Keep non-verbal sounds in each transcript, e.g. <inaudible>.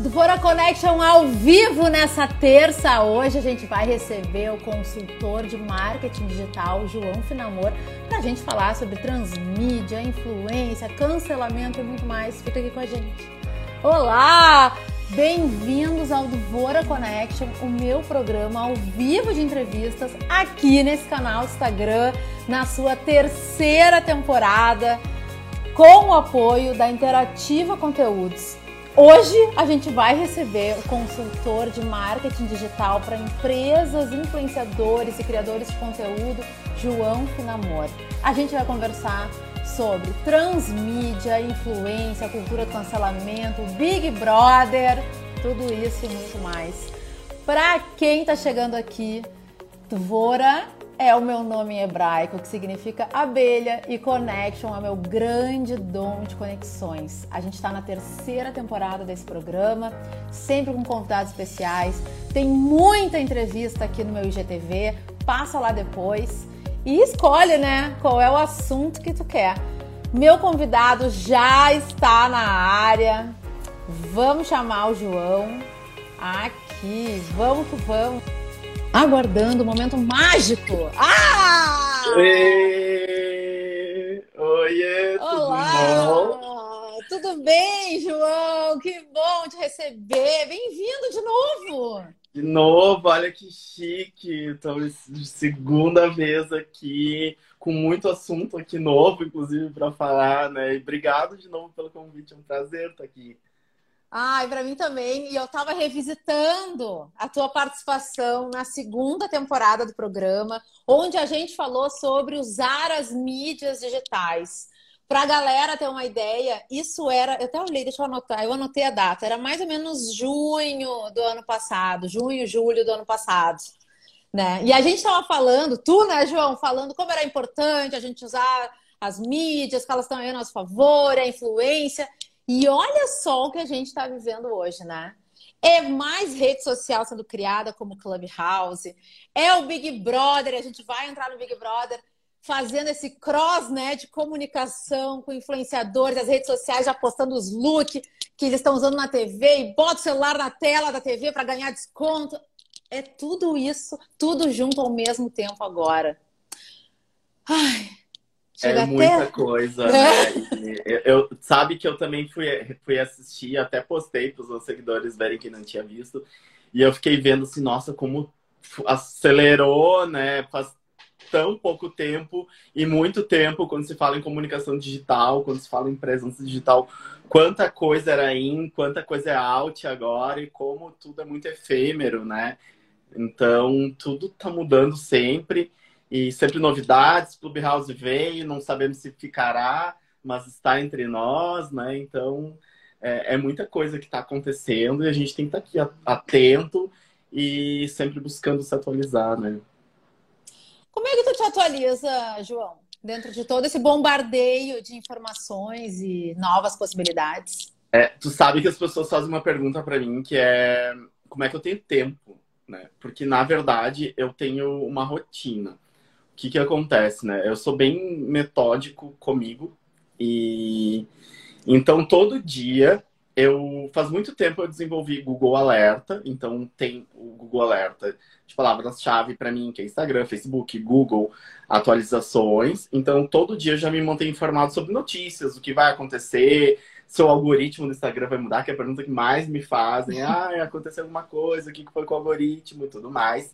do Fora Connection ao vivo nessa terça. Hoje a gente vai receber o consultor de marketing digital, João Finamor, para a gente falar sobre transmídia, influência, cancelamento e muito mais. Fica aqui com a gente. Olá! Bem-vindos ao Dvora Connection, o meu programa ao vivo de entrevistas aqui nesse canal Instagram, na sua terceira temporada, com o apoio da Interativa Conteúdos. Hoje a gente vai receber o consultor de marketing digital para empresas, influenciadores e criadores de conteúdo, João Finamor. A gente vai conversar sobre transmídia, influência, cultura do cancelamento, Big Brother, tudo isso e muito mais. Para quem está chegando aqui, Tvora é o meu nome em hebraico, que significa abelha, e Connection é meu grande dom de conexões. A gente está na terceira temporada desse programa, sempre com convidados especiais. Tem muita entrevista aqui no meu IGTV, passa lá depois e escolhe, né, qual é o assunto que tu quer. Meu convidado já está na área. Vamos chamar o João aqui. Vamos que vamos aguardando o momento mágico. Ah! Oi, Oiê, Olá! Bom? Tudo bem, João? Que bom te receber. Bem-vindo de novo. De novo, olha que chique. Estamos segunda vez aqui, com muito assunto aqui novo, inclusive, para falar, né? E obrigado de novo pelo convite, é um prazer estar aqui. Ai, para mim também. E eu estava revisitando a tua participação na segunda temporada do programa, onde a gente falou sobre usar as mídias digitais. Para a galera ter uma ideia, isso era. Eu até olhei, deixa eu anotar, eu anotei a data, era mais ou menos junho do ano passado, junho, julho do ano passado. Né? E a gente estava falando, tu, né, João, falando como era importante a gente usar as mídias, que elas estão aí a nosso favor, a influência. E olha só o que a gente está vivendo hoje, né? É mais rede social sendo criada como Clubhouse, é o Big Brother, a gente vai entrar no Big Brother fazendo esse cross né, de comunicação com influenciadores, as redes sociais já postando os looks que eles estão usando na TV e bota o celular na tela da TV para ganhar desconto. É tudo isso, tudo junto ao mesmo tempo agora. Ai, Chega é muita coisa, né? eu, sabe que eu também fui, fui assistir, até postei para os meus seguidores verem que não tinha visto. E eu fiquei vendo assim, nossa, como acelerou, né? Faz tão pouco tempo e muito tempo quando se fala em comunicação digital, quando se fala em presença digital, quanta coisa era in, quanta coisa é out agora e como tudo é muito efêmero, né? Então, tudo tá mudando sempre. E sempre novidades, Clubhouse veio, não sabemos se ficará, mas está entre nós, né? Então é, é muita coisa que está acontecendo e a gente tem que estar tá aqui atento e sempre buscando se atualizar, né? Como é que tu te atualiza, João? Dentro de todo esse bombardeio de informações e novas possibilidades? É, tu sabe que as pessoas fazem uma pergunta para mim que é como é que eu tenho tempo, né? Porque na verdade eu tenho uma rotina que, que acontece, né? Eu sou bem metódico comigo e então todo dia eu faz muito tempo eu desenvolvi Google Alerta, então tem o Google Alerta de palavras-chave para mim, que é Instagram, Facebook, Google, atualizações. Então todo dia eu já me mantenho informado sobre notícias, o que vai acontecer, se o algoritmo do Instagram vai mudar, que é a pergunta que mais me fazem. <laughs> Ah, aconteceu alguma coisa, o que foi com o algoritmo e tudo mais.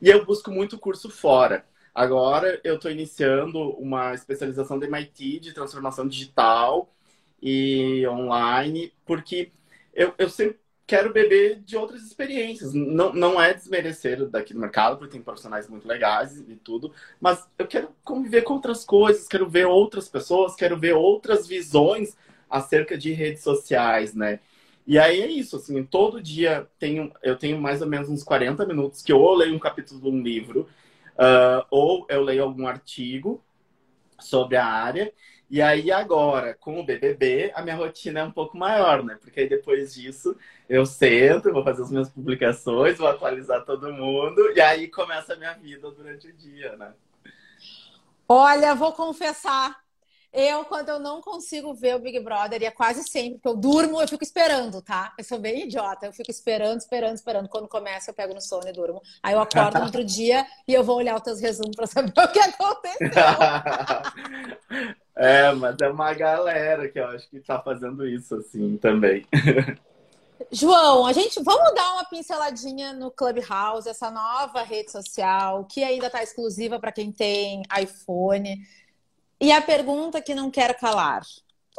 E eu busco muito curso fora. Agora eu estou iniciando uma especialização da MIT de transformação digital e online, porque eu, eu sempre quero beber de outras experiências. Não, não é desmerecer daqui do mercado, porque tem profissionais muito legais e tudo, mas eu quero conviver com outras coisas, quero ver outras pessoas, quero ver outras visões acerca de redes sociais, né? E aí é isso, assim, todo dia tenho, eu tenho mais ou menos uns 40 minutos que eu leio um capítulo de um livro Uh, ou eu leio algum artigo sobre a área. E aí agora, com o BBB, a minha rotina é um pouco maior, né? Porque aí depois disso eu sento, vou fazer as minhas publicações, vou atualizar todo mundo e aí começa a minha vida durante o dia, né? Olha, vou confessar, Eu, quando eu não consigo ver o Big Brother, e é quase sempre que eu durmo, eu fico esperando, tá? Eu sou bem idiota, eu fico esperando, esperando, esperando. Quando começa, eu pego no sono e durmo. Aí eu <laughs> acordo no outro dia e eu vou olhar os teus resumos pra saber <laughs> o que aconteceu. <laughs> é, mas é uma galera que eu acho que tá fazendo isso assim também. João, a gente vamos dar uma pinceladinha no Clubhouse, essa nova rede social que ainda está exclusiva para quem tem iPhone. E a pergunta que não quero calar.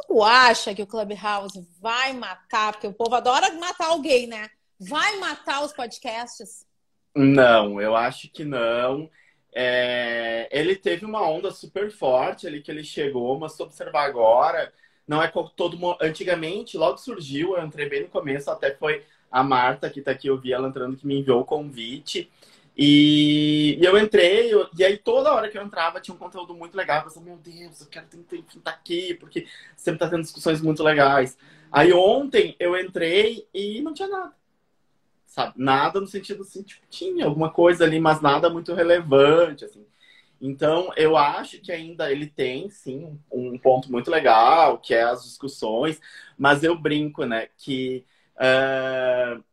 Tu acha que o Clubhouse vai matar? Porque o povo adora matar alguém, né? Vai matar os podcasts? Não, eu acho que não. É... Ele teve uma onda super forte ali que ele chegou, mas se observar agora, não é todo mundo. Antigamente, logo surgiu, eu entrei bem no começo, até foi a Marta que tá aqui, eu vi ela entrando, que me enviou o convite. E, e eu entrei, eu, e aí toda hora que eu entrava tinha um conteúdo muito legal. Eu pensava, meu Deus, eu quero estar aqui, porque sempre tá tendo discussões muito legais. Aí ontem eu entrei e não tinha nada. Sabe? Nada no sentido assim, tipo, tinha alguma coisa ali, mas nada muito relevante, assim. Então, eu acho que ainda ele tem, sim, um ponto muito legal, que é as discussões, mas eu brinco, né, que, uh,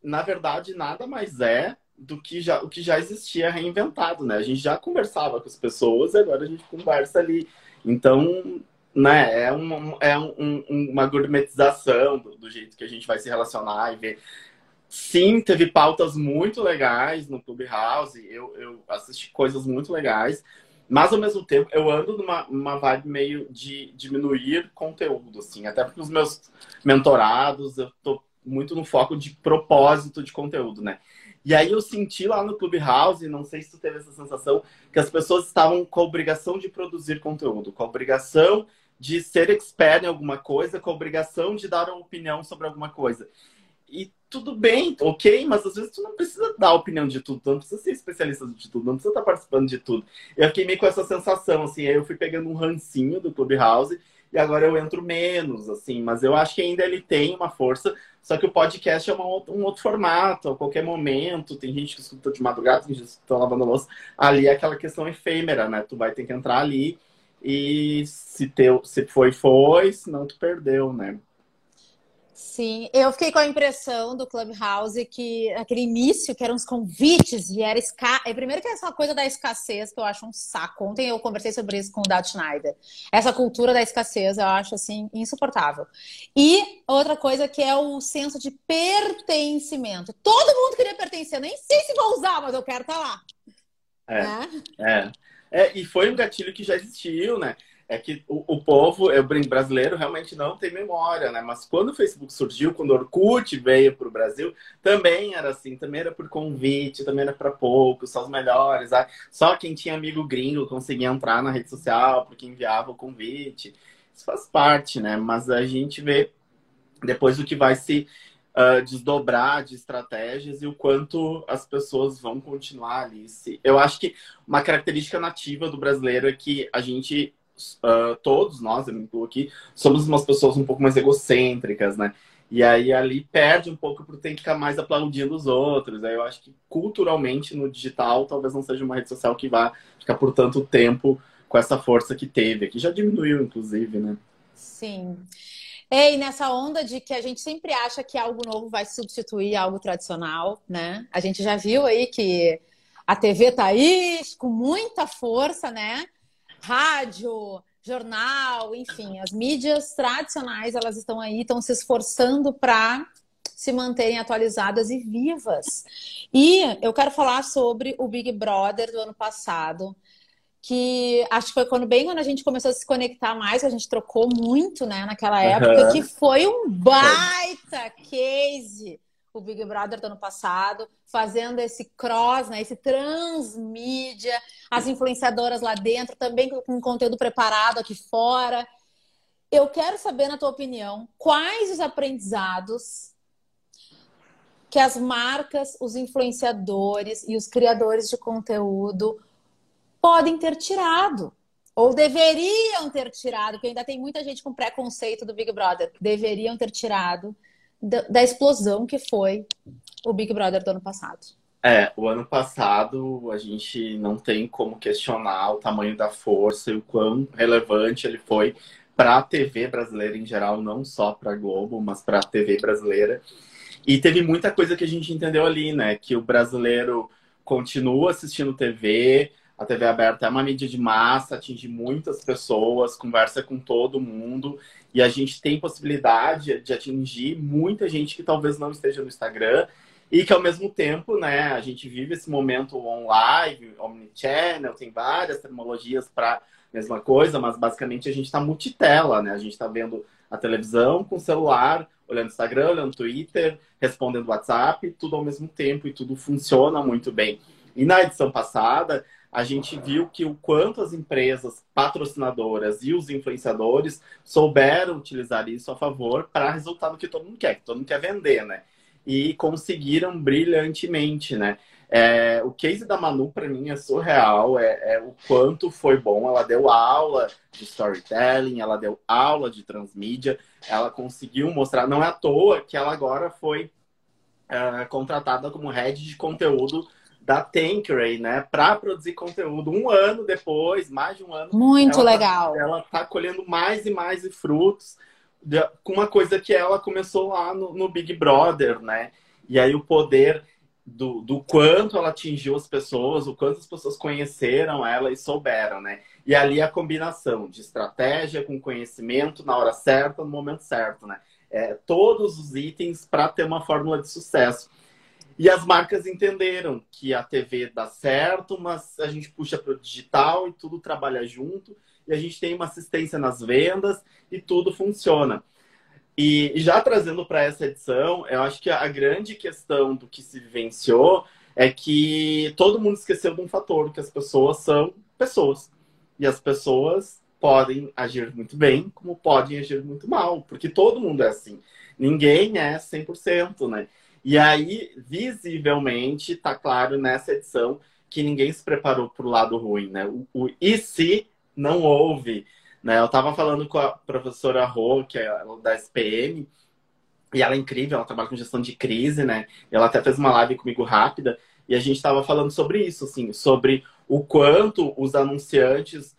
na verdade, nada mais é do que já, o que já existia reinventado, né? A gente já conversava com as pessoas, agora a gente conversa ali. Então, né, é, uma, é um, uma gourmetização do, do, jeito que a gente vai se relacionar e ver. Sim, teve pautas muito legais no Clubhouse, eu, eu assisti coisas muito legais, mas ao mesmo tempo eu ando numa uma vibe meio de diminuir conteúdo, assim, até porque os meus mentorados, eu tô muito no foco de propósito de conteúdo, né? E aí eu senti lá no Clubhouse, não sei se tu teve essa sensação, que as pessoas estavam com a obrigação de produzir conteúdo, com a obrigação de ser expert em alguma coisa, com a obrigação de dar uma opinião sobre alguma coisa. E tudo bem, ok, mas às vezes tu não precisa dar opinião de tudo, tu não precisa ser especialista de tudo, não precisa estar participando de tudo. Eu fiquei meio com essa sensação, assim, aí eu fui pegando um rancinho do Clubhouse e agora eu entro menos, assim, mas eu acho que ainda ele tem uma força, só que o podcast é uma, um outro formato, a qualquer momento, tem gente que escuta de madrugada, tem gente que escuta lavando louça, ali é aquela questão efêmera, né? Tu vai ter que entrar ali e se, teu, se foi, foi, se não tu perdeu, né? Sim, eu fiquei com a impressão do Clubhouse que aquele início, que eram os convites, e era esca... É, primeiro que é essa coisa da escassez, que eu acho um saco. Ontem eu conversei sobre isso com o Dad Schneider. Essa cultura da escassez eu acho assim insuportável. E outra coisa que é o senso de pertencimento. Todo mundo queria pertencer, nem sei se vou usar, mas eu quero estar tá lá. É, é. é. é e foi um gatilho que já existiu, né? É que o, o povo eu brinco, brasileiro realmente não tem memória, né? Mas quando o Facebook surgiu, quando o Orkut veio para o Brasil, também era assim, também era por convite, também era para poucos, só os melhores. Ah, só quem tinha amigo gringo conseguia entrar na rede social porque enviava o convite. Isso faz parte, né? Mas a gente vê depois o que vai se uh, desdobrar de estratégias e o quanto as pessoas vão continuar ali. Eu acho que uma característica nativa do brasileiro é que a gente uh, todos nós, eu me incluo aqui, somos umas pessoas um pouco mais egocêntricas, né? E aí ali perde um pouco por ter que ficar mais aplaudindo os outros. Aí eu acho que culturalmente no digital talvez não seja uma rede social que vá ficar por tanto tempo com essa força que teve, que já diminuiu, inclusive, né? Sim. É, e nessa onda de que a gente sempre acha que algo novo vai substituir algo tradicional, né? A gente já viu aí que a TV tá aí com muita força, né? Rádio, jornal, enfim, as mídias tradicionais, elas estão aí, estão se esforçando para se manterem atualizadas e vivas. E eu quero falar sobre o Big Brother do ano passado, que acho que foi quando bem quando a gente começou a se conectar mais, a gente trocou muito, né, naquela época, uhum. que foi um baita case o Big Brother do ano passado, fazendo esse cross, né, esse transmídia, as influenciadoras lá dentro, também com conteúdo preparado aqui fora. Eu quero saber, na tua opinião, quais os aprendizados que as marcas, os influenciadores e os criadores de conteúdo podem ter tirado. Ou deveriam ter tirado, porque ainda tem muita gente com preconceito do Big Brother. Deveriam ter tirado da, da explosão que foi o Big Brother do ano passado. É, o ano passado a gente não tem como questionar o tamanho da força e o quão relevante ele foi para a TV brasileira em geral, não só para a Globo, mas para a TV brasileira. E teve muita coisa que a gente entendeu ali, né? Que o brasileiro continua assistindo TV, a TV aberta é uma mídia de massa, atinge muitas pessoas, conversa com todo mundo. E a gente tem possibilidade de atingir muita gente que talvez não esteja no Instagram e que ao mesmo tempo, né, a gente vive esse momento online, omnichannel, tem várias tecnologias para mesma coisa, mas basicamente a gente está multitela, né? A gente está vendo a televisão com o celular, olhando Instagram, olhando Twitter, respondendo WhatsApp, tudo ao mesmo tempo e tudo funciona muito bem. E na edição passada, a gente viu que o quanto as empresas patrocinadoras e os influenciadores souberam utilizar isso a favor para resultado que todo mundo quer, que todo mundo quer vender, né? E conseguiram brilhantemente, né? É, o case da Manu, para mim, é surreal. É, é, o quanto foi bom. Ela deu aula de storytelling, ela deu aula de transmídia, ela conseguiu mostrar. Não é à toa que ela agora foi é, contratada como head de conteúdo da Tankeray, né, para produzir conteúdo. Um ano depois, mais de um ano. Muito tá legal. Tá, ela está colhendo mais e mais frutos com uma coisa que ela começou lá no, no, Big Brother, né? E aí o poder do, do quanto ela atingiu as pessoas, o quanto as pessoas conheceram ela e souberam, né? E ali a combinação de estratégia com conhecimento na hora certa, no momento certo, né? É, todos os itens para ter uma fórmula de sucesso. E as marcas entenderam que a TV dá certo, mas a gente puxa para o digital e tudo trabalha junto. E a gente tem uma assistência nas vendas e tudo funciona. E, já trazendo para essa edição, eu acho que a grande questão do que se vivenciou é que todo mundo esqueceu de um fator, que as pessoas são pessoas. E as pessoas podem agir muito bem, como podem agir muito mal, porque todo mundo é assim. Ninguém é 100%, né? E aí, visivelmente, está claro nessa edição que ninguém se preparou para o lado ruim, né? O, o e se não houve, né? Eu estava falando com a professora Rô, que é da SPM, e ela é incrível, ela trabalha com gestão de crise, né? Ela até fez uma live comigo rápida, e a gente estava falando sobre isso, assim, sobre o quanto os anunciantes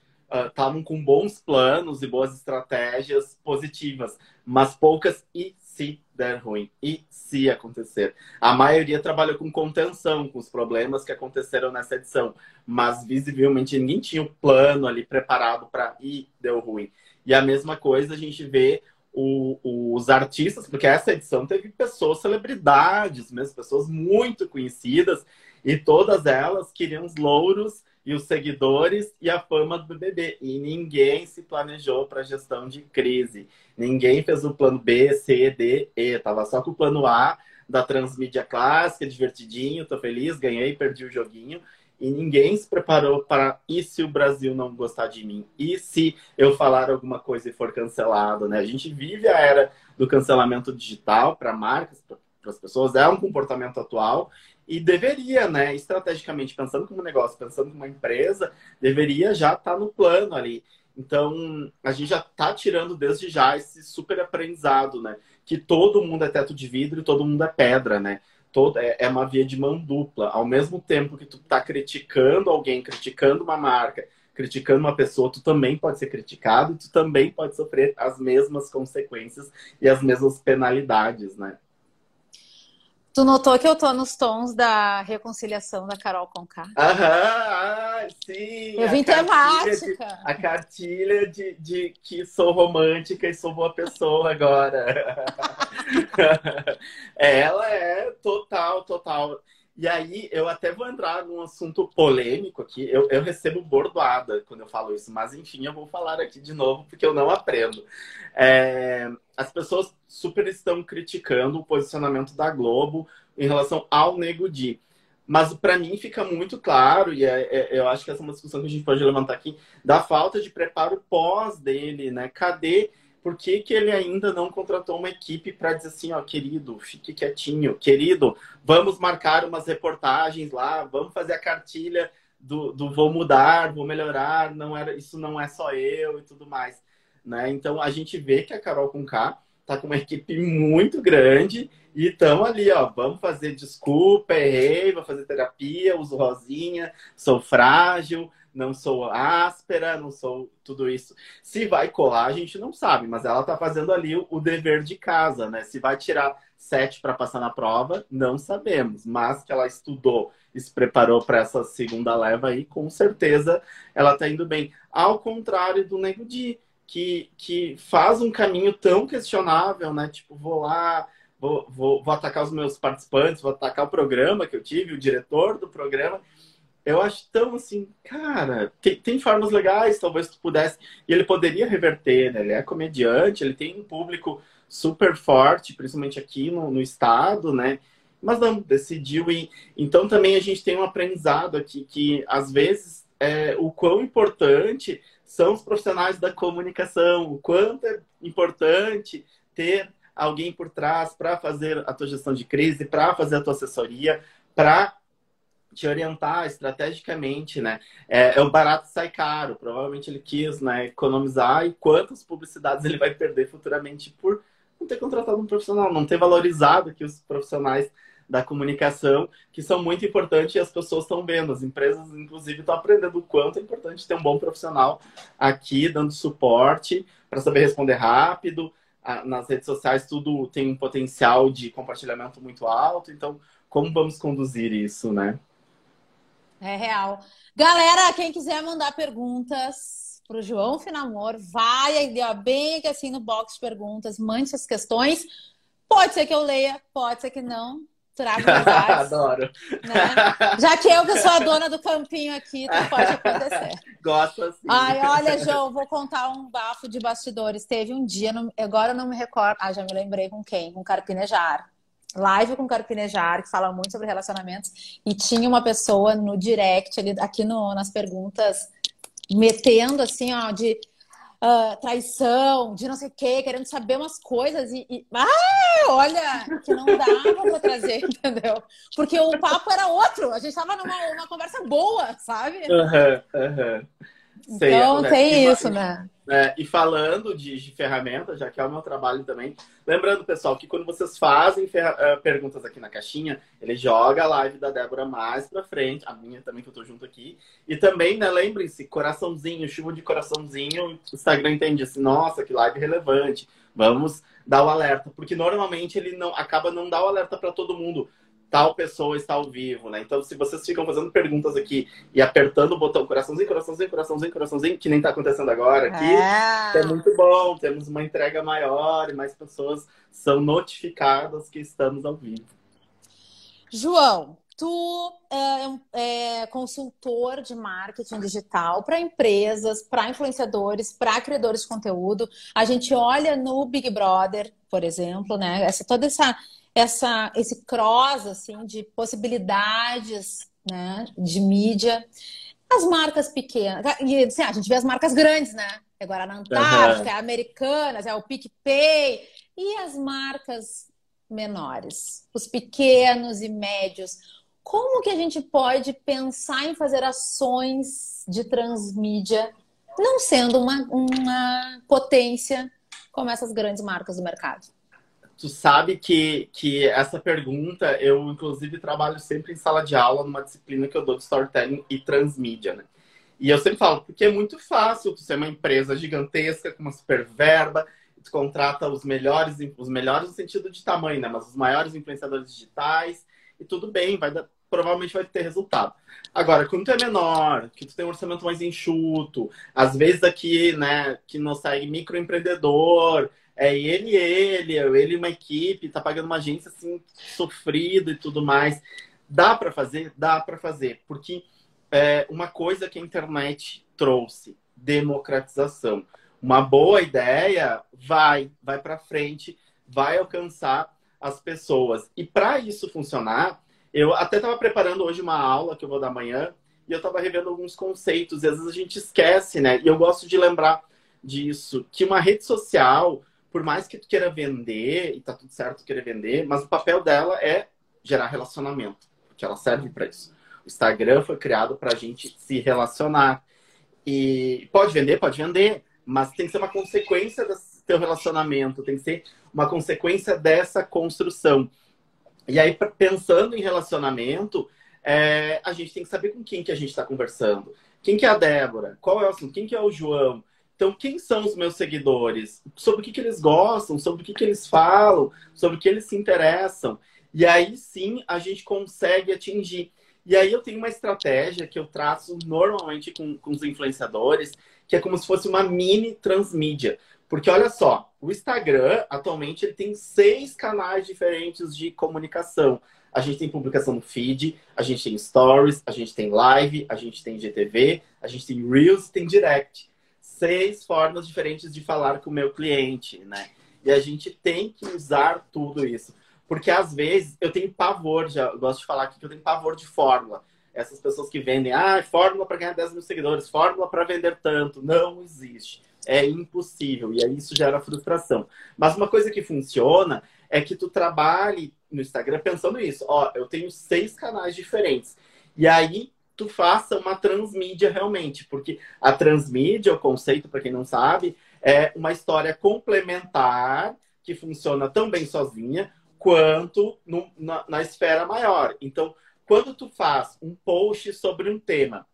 estavam uh, com bons planos e boas estratégias positivas, mas poucas e se der ruim e se acontecer. A maioria trabalhou com contenção, com os problemas que aconteceram nessa edição, mas visivelmente ninguém tinha um plano ali preparado para ir deu ruim. E a mesma coisa a gente vê o, os artistas, porque essa edição teve pessoas, celebridades mesmo, pessoas muito conhecidas, e todas elas queriam os louros e os seguidores e a fama do BBB. E ninguém se planejou para gestão de crise. Ninguém fez o plano B, C, D, E. Tava só com o plano A da transmídia clássica, divertidinho, tô feliz, ganhei, perdi o joguinho. E ninguém se preparou para e se o Brasil não gostar de mim? E se eu falar alguma coisa e for cancelado, né? A gente vive a era do cancelamento digital para marcas, para as pessoas, é um comportamento atual e deveria, né, estrategicamente, pensando como negócio, pensando como uma empresa, deveria já estar tá no plano ali. Então, a gente já está tirando desde já esse super aprendizado, né? Que todo mundo é teto de vidro e todo mundo é pedra, né? Todo, é, é uma via de mão dupla. Ao mesmo tempo que tu está criticando alguém, criticando uma marca, criticando uma pessoa, tu também pode ser criticado e tu também pode sofrer as mesmas consequências e as mesmas penalidades, né? Tu notou que eu tô nos tons da reconciliação da Carol Conká? Aham, sim. Eu vim temática. De, a cartilha de, de que sou romântica e sou boa pessoa agora. <laughs> Ela é total, total. E aí, eu até vou entrar num assunto polêmico aqui. Eu, eu recebo bordoada quando eu falo isso, mas enfim, eu vou falar aqui de novo porque eu não aprendo. É, as pessoas super estão criticando o posicionamento da Globo em relação ao Nego Di. Mas para mim fica muito claro, e é, é, eu acho que essa é uma discussão que a gente pode levantar aqui, da falta de preparo pós dele, né? Cadê por que, que ele ainda não contratou uma equipe para dizer assim, ó, querido, fique quietinho, querido, vamos marcar umas reportagens lá, vamos fazer a cartilha do, do vou mudar, vou melhorar, não era, isso não é só eu e tudo mais. Né? Então a gente vê que a Carol com K tá com uma equipe muito grande e estão ali, ó, vamos fazer desculpa, errei, vou fazer terapia, uso rosinha, sou frágil, não sou áspera, não sou tudo isso. Se vai colar, a gente não sabe, mas ela tá fazendo ali o, dever de casa, né? Se vai tirar sete para passar na prova, não sabemos, mas que ela estudou e se preparou para essa segunda leva aí, com certeza ela tá indo bem. Ao contrário do Nego Di, que, que faz um caminho tão questionável, né? Tipo, vou lá, vou, vou, vou atacar os meus participantes, vou atacar o programa que eu tive, o diretor do programa. Eu acho tão assim, cara, tem, tem formas legais, talvez tu pudesse. E ele poderia reverter, né? Ele é comediante, ele tem um público super forte, principalmente aqui no, no estado, né? Mas não, decidiu ir. Então também a gente tem um aprendizado aqui que, às vezes, é, o quão importante são os profissionais da comunicação, o quanto é importante ter alguém por trás para fazer a tua gestão de crise, para fazer a tua assessoria, para te orientar estrategicamente, né? É, é, o barato sai caro. Provavelmente ele quis, né, economizar e quantas publicidades ele vai perder futuramente por não ter contratado um profissional, não ter valorizado aqui os profissionais da comunicação, que são muito importantes e as pessoas estão vendo. As empresas, inclusive, estão aprendendo o quanto é importante ter um bom profissional aqui, dando suporte para saber responder rápido. Nas redes sociais, tudo tem um potencial de compartilhamento muito alto. Então, como vamos conduzir isso, né? É real. Galera, quem quiser mandar perguntas para o João Finamor, vai aí, ó, bem aqui assim no box de perguntas, mande suas questões. Pode ser que eu leia, pode ser que não trago <laughs> Adoro. Né? Já que eu que sou a dona do campinho aqui, então pode acontecer. <laughs> Gosto assim. Ai, olha, João, vou contar um bafo de bastidores. Teve um dia, agora eu não me recordo. Ah, já me lembrei com quem? Com Carpinejar. Live com Carpinejar, que fala muito sobre relacionamentos. E tinha uma pessoa no direct, ali, aqui no, nas perguntas, metendo assim, ó, de uh, traição, de não sei o quê, querendo saber umas coisas e, e... Ah, olha, que não dava pra trazer, <laughs> entendeu? Porque o papo era outro, a gente tava numa, numa conversa boa, sabe? Uhum. Uhum. Então né? tem e, isso, né? É, e falando de, de ferramentas, já que é o meu trabalho também, lembrando, pessoal, que quando vocês fazem uh, perguntas aqui na caixinha, ele joga a live da Débora mais pra frente, a minha também, que eu tô junto aqui. E também, né, lembrem-se, coraçãozinho, chuva de coraçãozinho, o Instagram entende assim, nossa, que live relevante, vamos dar o alerta. Porque normalmente ele não acaba não dar o alerta para todo mundo tal pessoa está ao vivo, né? Então, se vocês ficam fazendo perguntas aqui e apertando o botão coraçãozinho, coraçãozinho, coraçãozinho, coraçãozinho, que nem está acontecendo agora aqui, é. é muito bom. Temos uma entrega maior e mais pessoas são notificadas que estamos ao vivo. João, tu é, é consultor de marketing digital para empresas, para influenciadores, para criadores de conteúdo. A gente olha no Big Brother, por exemplo, né? Essa, toda essa essa, esse cross assim, de possibilidades né, de mídia. As marcas pequenas. E assim, a gente vê as marcas grandes, né? É Guaraná Antártica, uhum. é Americanas, é o PicPay. E as marcas menores, os pequenos e médios. Como que a gente pode pensar em fazer ações de transmídia, não sendo uma, uma potência como essas grandes marcas do mercado? Tu sabe que, que essa pergunta, eu inclusive trabalho sempre em sala de aula, numa disciplina que eu dou de storytelling e transmídia, né? E eu sempre falo, porque é muito fácil tu ser uma empresa gigantesca, com uma super verba, tu contrata os melhores, os melhores no sentido de tamanho, né? Mas os maiores influenciadores digitais, e tudo bem, vai dar, provavelmente vai ter resultado. Agora, quando tu é menor, que tu tem um orçamento mais enxuto, às vezes aqui, né, que não segue microempreendedor, é ele, ele, ele uma equipe, tá pagando uma agência assim, sofrido e tudo mais. Dá para fazer? Dá para fazer. Porque é, uma coisa que a internet trouxe, democratização. Uma boa ideia vai, vai para frente, vai alcançar as pessoas. E para isso funcionar, eu até estava preparando hoje uma aula que eu vou dar amanhã e eu estava revendo alguns conceitos. E às vezes a gente esquece, né? E eu gosto de lembrar disso, que uma rede social por mais que tu queira vender, e tá tudo certo querer vender, mas o papel dela é gerar relacionamento, porque ela serve para isso. O Instagram foi criado para a gente se relacionar. E pode vender, pode vender, mas tem que ser uma consequência do teu relacionamento, tem que ser uma consequência dessa construção. E aí, pensando em relacionamento, é, a gente tem que saber com quem que a gente está conversando. Quem que é a Débora? Qual é o assunto? Quem que é o João? Então, quem são os meus seguidores? Sobre o que, que eles gostam? Sobre o que, que eles falam? Sobre o que eles se interessam? E aí sim a gente consegue atingir. E aí eu tenho uma estratégia que eu traço normalmente com, com os influenciadores, que é como se fosse uma mini transmídia. Porque olha só, o Instagram atualmente ele tem seis canais diferentes de comunicação. A gente tem publicação no feed, a gente tem stories, a gente tem live, a gente tem GTV, a gente tem Reels, tem Direct. Seis formas diferentes de falar com o meu cliente, né? E a gente tem que usar tudo isso. Porque às vezes eu tenho pavor, já gosto de falar aqui que eu tenho pavor de fórmula. Essas pessoas que vendem, ah, fórmula para ganhar 10 mil seguidores, fórmula para vender tanto. Não existe. É impossível. E aí isso gera frustração. Mas uma coisa que funciona é que tu trabalhe no Instagram pensando isso. Ó, eu tenho seis canais diferentes. E aí tu faça uma transmídia realmente, porque a transmídia, o conceito, para quem não sabe, é uma história complementar que funciona tão bem sozinha quanto no, na, na, esfera maior. Então, quando tu faz um post sobre um tema,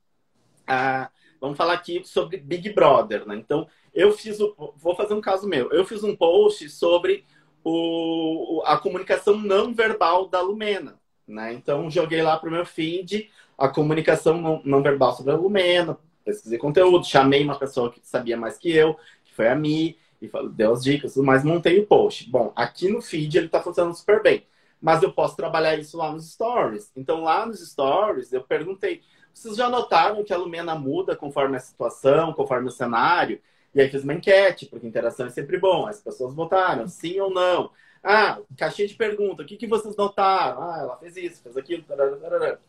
ah, vamos falar aqui sobre Big Brother, né? Então, eu fiz o, vou fazer um caso meu. Eu fiz um post sobre o, a comunicação não verbal da Lumena. Né? Então, joguei lá para o meu feed a comunicação não, não, verbal sobre a Lumena, pesquisei conteúdo, chamei uma pessoa que sabia mais que eu, que foi a Mi, e deu as dicas, mas montei o post. Bom, aqui no feed ele está funcionando super bem, mas eu posso trabalhar isso lá nos stories. Então, lá nos stories, eu perguntei, vocês já notaram que a Lumena muda conforme a situação, conforme o cenário? E aí fiz uma enquete, porque interação é sempre bom. As pessoas votaram, sim ou não. Ah, caixinha de pergunta, o que, que vocês notaram? Ah, ela fez isso, fez aquilo. Tarará, tarará.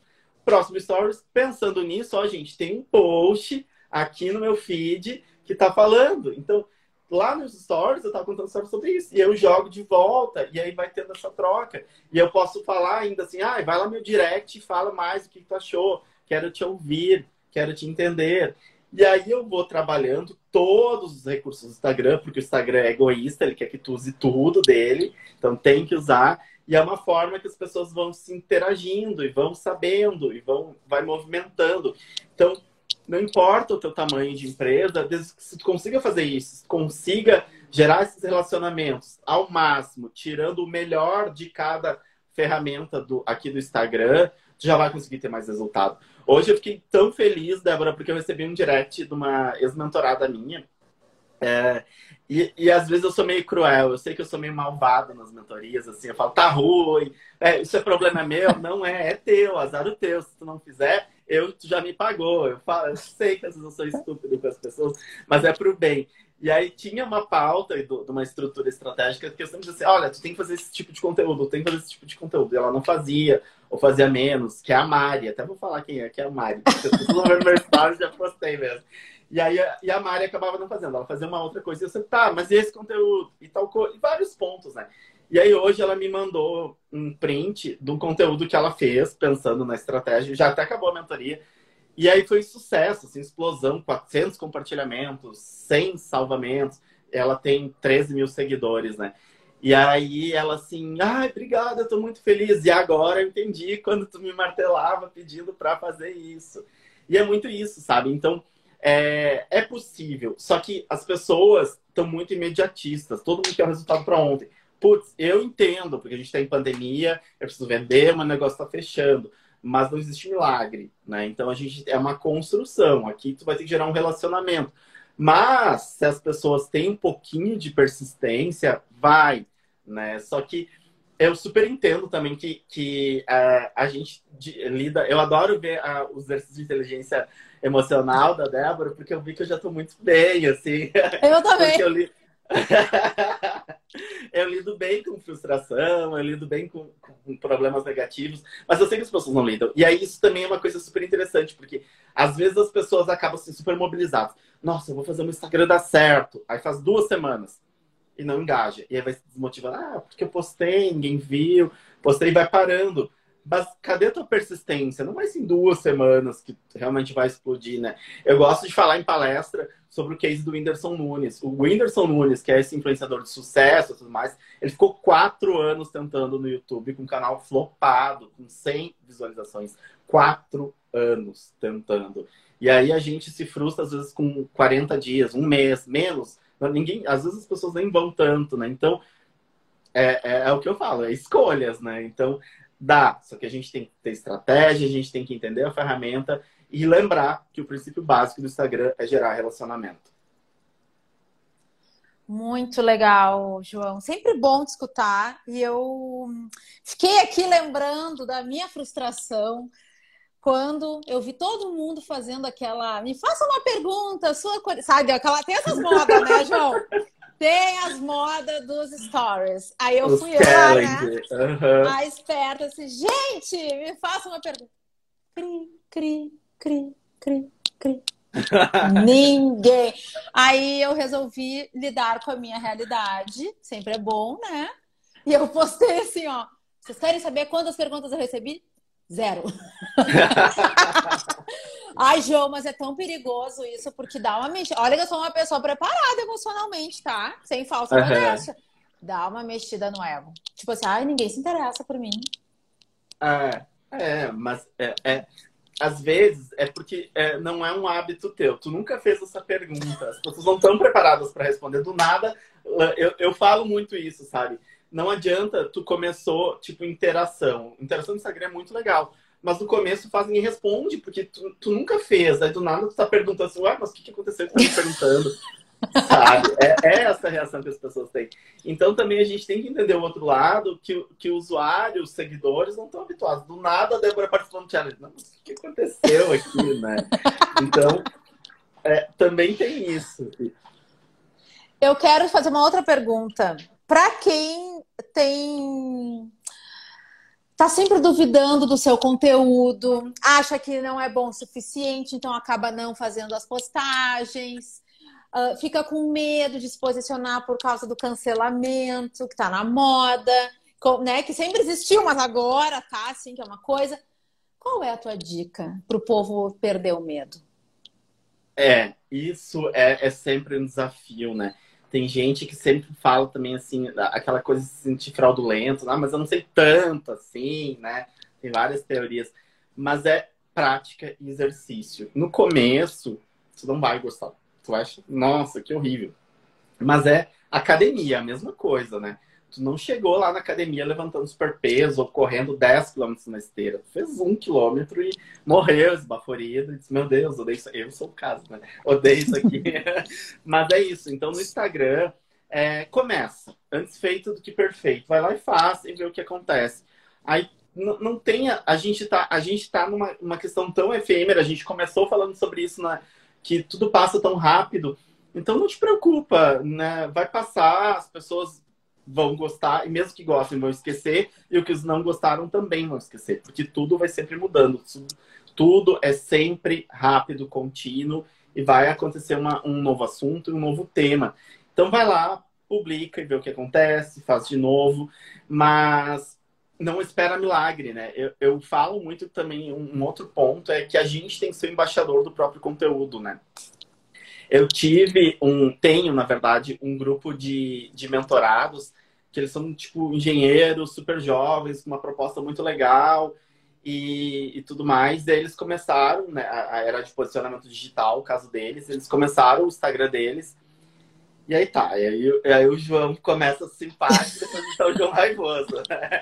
Próximo stories, pensando nisso, ó, gente, tem um post aqui no meu feed que tá falando. Então, lá nos stories eu tava contando sobre isso. E eu jogo de volta, e aí vai tendo essa troca. E eu posso falar ainda assim, ah, vai lá meu direct e fala mais o que, que tu achou. Quero te ouvir, quero te entender. E aí eu vou trabalhando todos os recursos do Instagram, porque o Instagram é egoísta, ele quer que tu use tudo dele, então tem que usar. E é uma forma que as pessoas vão se interagindo e vão sabendo e vão vai movimentando. Então, não importa o teu tamanho de empresa, desde que se tu consiga fazer isso, consiga gerar esses relacionamentos ao máximo, tirando o melhor de cada ferramenta do, aqui do Instagram, tu já vai conseguir ter mais resultado. Hoje eu fiquei tão feliz, Débora, porque eu recebi um direct de uma ex-mentorada minha. É, e, e às vezes eu sou meio cruel, eu sei que eu sou meio malvado nas mentorias, assim, eu falo, tá ruim, é, isso é problema meu? Não é, é teu, azar o teu, se tu não fizer, eu, tu já me pagou. Eu, falo, eu sei que às vezes eu sou estúpido com as pessoas, mas é pro bem. E aí tinha uma pauta de uma estrutura estratégica que eu sempre dizia assim, olha, tu tem que fazer esse tipo de conteúdo, tem que fazer esse tipo de conteúdo. E ela não fazia, ou fazia menos, que é a Mari. Até vou falar quem é, que é a Mari. Vocês não ver meu já postei mesmo. E aí e a Mari acabava não fazendo, ela fazia uma outra coisa. E eu sempre, tá, mas e esse conteúdo? E tal coisa. E vários pontos, né? E aí hoje ela me mandou um print do conteúdo que ela fez, pensando na estratégia. Já até acabou a mentoria. E aí foi sucesso, assim, explosão, 400 compartilhamentos, 100 salvamentos. Ela tem 13 mil seguidores, né? E aí ela assim, ai, obrigada, eu tô muito feliz. E agora eu entendi quando tu me martelava pedindo para fazer isso. E é muito isso, sabe? Então, é, é possível. Só que as pessoas estão muito imediatistas. Todo mundo quer o resultado para ontem. Putz, eu entendo, porque a gente está em pandemia, eu preciso vender, mas o negócio está fechando. Mas não existe milagre, né? Então a gente é uma construção. Aqui tu vai ter que gerar um relacionamento. Mas se as pessoas têm um pouquinho de persistência, vai né? Só que eu super entendo também que, que uh, a gente lida. Eu adoro ver uh, os exercícios de inteligência emocional da Débora, porque eu vi que eu já estou muito bem, assim. Eu também. <laughs> eu, li... <laughs> eu lido bem com frustração, eu lido bem com, com, problemas negativos, mas eu sei que as pessoas não lidam. E aí isso também é uma coisa super interessante, porque às vezes as pessoas acabam assim, super mobilizadas. Nossa, eu vou fazer um Instagram dar certo. Aí faz duas semanas e não engaja. E aí vai se desmotivando. Ah, porque eu postei, ninguém viu. Postei e vai parando. mas cadê a tua persistência? Não vai ser em duas semanas que realmente vai explodir, né? Eu gosto de falar em palestra sobre o case do Whindersson Nunes. O Whindersson Nunes, que é esse influenciador de sucesso e tudo mais, ele ficou quatro anos tentando no YouTube com um canal flopado, com 100 visualizações. Quatro anos tentando. E aí a gente se frustra, às vezes, com 40 dias, um mês, menos. Ninguém, às vezes as pessoas nem vão tanto, né? Então, é, é, é o que eu falo, é escolhas, né? Então, Dá, só que a gente tem que ter estratégia, a gente tem que entender a ferramenta e lembrar que o princípio básico do Instagram é gerar relacionamento. Muito legal, João. Sempre bom te escutar. E eu fiquei aqui lembrando da minha frustração quando eu vi todo mundo fazendo aquela. Me faça uma pergunta, sua. Sabe, aquela. Tem essas modas, né, João? Tem as modas dos stories. Aí eu Os fui lá, né? Uhum. A esperta assim, gente, me faça uma pergunta. Cri, cri, cri, cri, cri. <laughs> Ninguém. Aí eu resolvi lidar com a minha realidade. Sempre é bom, né? E eu postei assim, ó. Vocês querem saber quantas perguntas eu recebi? Zero. <laughs> Ai, João, mas é tão perigoso isso, porque dá uma mexida. Olha que eu sou uma pessoa preparada emocionalmente, tá? Sem falsa modéstia. Dá uma mexida no ego. Tipo assim, ai, ninguém se interessa por mim. É, é mas é, é às vezes é porque é, não é um hábito teu. Tu nunca fez essa pergunta. As pessoas não estão preparadas para responder. Do nada, eu, eu falo muito isso, sabe? Não adianta, tu começou, tipo, interação. Interação no Instagram é muito legal mas no começo faz ninguém responde, porque tu, tu, nunca fez. Aí do nada tu tá perguntando assim, ué, mas o que, que aconteceu que tá perguntando? <laughs> Sabe? É, é, essa a reação que as pessoas têm. Então também a gente tem que entender o outro lado, que, que o usuário, os seguidores não estão habituados. Do nada a Débora participando do challenge. Não, mas o que, aconteceu aqui, né? Então, é, também tem isso. Eu quero fazer uma outra pergunta. Para quem tem tá sempre duvidando do seu conteúdo, acha que não é bom o suficiente, então acaba não fazendo as postagens, uh, fica com medo de se posicionar por causa do cancelamento, que tá na moda, com, né? Que sempre existiu, mas agora tá assim, que é uma coisa. Qual é a tua dica para o povo perder o medo? É, isso é, é sempre um desafio, né? Tem gente que sempre fala também assim, aquela coisa de se sentir fraudulento, ah, mas eu não sei tanto assim, né? Tem várias teorias. Mas é prática e exercício. No começo, você não vai gostar. Tu acha, nossa, que horrível. Mas é academia, a mesma coisa, né? Tu não chegou lá na academia levantando super peso ou correndo 10 km na esteira. Tu fez um quilômetro e morreu esbaforido. E disse, meu Deus, odeio isso. Eu sou o caso, né? Odeio isso aqui. <laughs> Mas é isso. Então no Instagram, é, começa. Antes feito do que perfeito. Vai lá e faz e vê o que acontece. Aí não, não tem. A gente tá, a gente tá numa uma questão tão efêmera. A gente começou falando sobre isso, né? Que tudo passa tão rápido. Então não te preocupa, né? Vai passar, as pessoas vão gostar, e mesmo que gostem, vão esquecer, e o que não gostaram também vão esquecer, porque tudo vai sempre mudando. Tudo é sempre rápido, contínuo, e vai acontecer uma, um novo assunto e um novo tema. Então vai lá, publica e vê o que acontece, faz de novo, mas não espera milagre, né? Eu, eu falo muito também, um outro ponto é que a gente tem que ser embaixador do próprio conteúdo, né? Eu tive um, tenho, na verdade, um grupo de, de mentorados que eles são, tipo, engenheiros super jovens, com uma proposta muito legal e, e tudo mais. Daí eles começaram, né, a, a era de posicionamento digital, o caso deles, eles começaram o Instagram deles. E aí tá, e aí, e aí o João começa simpático, <laughs> depois está o João raivoso. Né?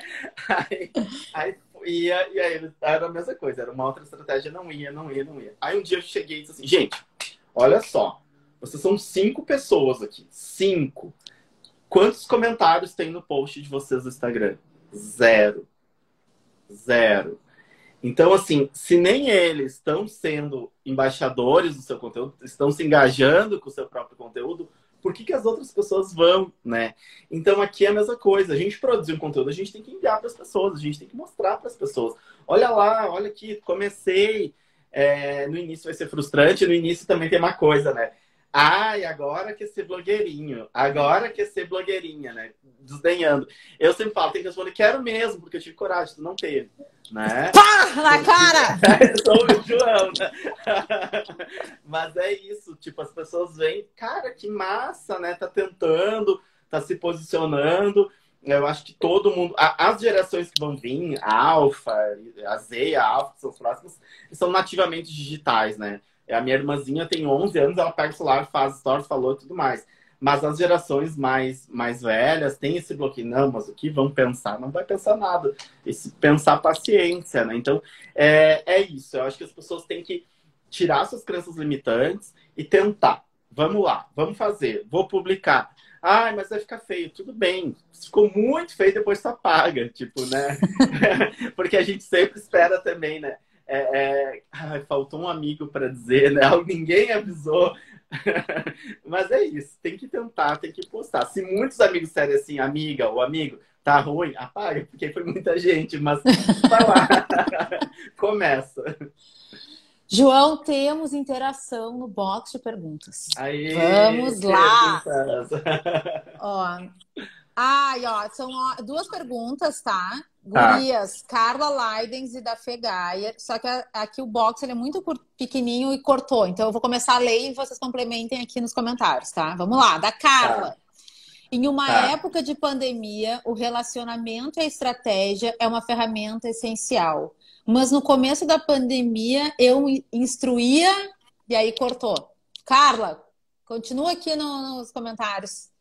Aí, aí ia, e aí era a mesma coisa, era uma outra estratégia, não ia, não ia, não ia. Aí um dia eu cheguei e disse assim, gente, Olha só, vocês são cinco pessoas aqui. Cinco. Quantos comentários tem no post de vocês no Instagram? Zero. Zero. Então, assim, se nem eles estão sendo embaixadores do seu conteúdo, estão se engajando com o seu próprio conteúdo, por que, que as outras pessoas vão, né? Então, aqui é a mesma coisa. A gente produzir um conteúdo, a gente tem que enviar para as pessoas, a gente tem que mostrar para as pessoas. Olha lá, olha aqui, comecei, é, no início vai ser frustrante, no início também tem uma coisa, né? Ai, agora quer ser blogueirinho. Agora quer ser blogueirinha, né? Desdenhando. Eu sempre falo, tem que responder, quero mesmo, porque eu tive coragem, tu não teve. Né? Pá! Na cara! <laughs> Sou o João, né? <laughs> Mas é isso, tipo, as pessoas veem, cara, que massa, né? Tá tentando, tá se posicionando. Eu acho que todo mundo. As gerações que vão vir, a Alfa, a Z a Alfa, que são os próximos, são nativamente digitais, né? A minha irmãzinha tem 11 anos, ela pega o celular, faz stories, falou tudo mais. Mas as gerações mais, mais velhas têm esse bloqueio. Não, mas o que vão pensar? Não vai pensar nada. Esse pensar paciência, né? Então, é, é isso. Eu acho que as pessoas têm que tirar suas crenças limitantes e tentar. Vamos lá, vamos fazer. Vou publicar. Ai, mas vai ficar feio. Tudo bem. Ficou muito feio, depois tu apaga. Tipo, né? <laughs> Porque a gente sempre espera também, né? É, é... Ai, faltou um amigo para dizer, né? <laughs> Ninguém avisou. <laughs> Mas é isso, tem que tentar, tem que postar. Se muitos amigos disserem assim, amiga ou amigo, tá ruim, apaga, porque foi muita gente, mas <laughs> vai lá, começa. João, temos interação no box de perguntas. Aí, Vamos lá! Ó, ai, ó, são duas perguntas, tá? Tá. Gurias, Carla Leidens e da Fegaia. Só que aqui o box ele é muito pequenininho e cortou. Então eu vou começar a ler e vocês complementem aqui nos comentários, tá? Vamos lá, da Carla. Tá. Em uma tá. época de pandemia, o relacionamento e a estratégia é uma ferramenta essencial. Mas no começo da pandemia, eu instruía e aí cortou. Carla, continua aqui no, nos comentários.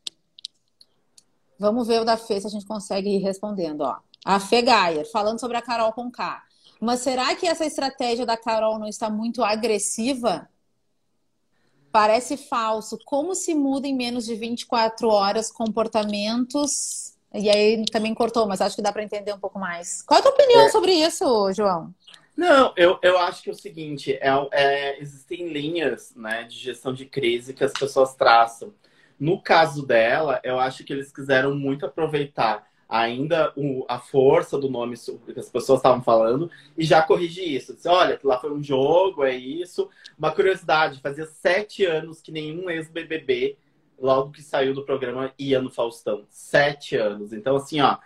Vamos ver o da Fê se a gente consegue ir respondendo, ó. A Fê Gaia, falando sobre a Carol com K. Mas será que essa estratégia da Carol não está muito agressiva? Parece falso. Como se muda em menos de 24 horas comportamentos? E aí também cortou, mas acho que dá para entender um pouco mais. Qual é a tua opinião é. sobre isso, João? Não, eu, eu acho que é o seguinte, é, é, existem linhas né, de gestão de crise que as pessoas traçam. No caso dela, eu acho que eles quiseram muito aproveitar ainda o, a força do nome que as pessoas estavam falando e já corrigi isso. Disse, olha, lá foi um jogo, é isso. Uma curiosidade, fazia sete anos que nenhum ex-BBB, logo que saiu do programa, ia no Faustão. Sete anos. Então, assim, ó,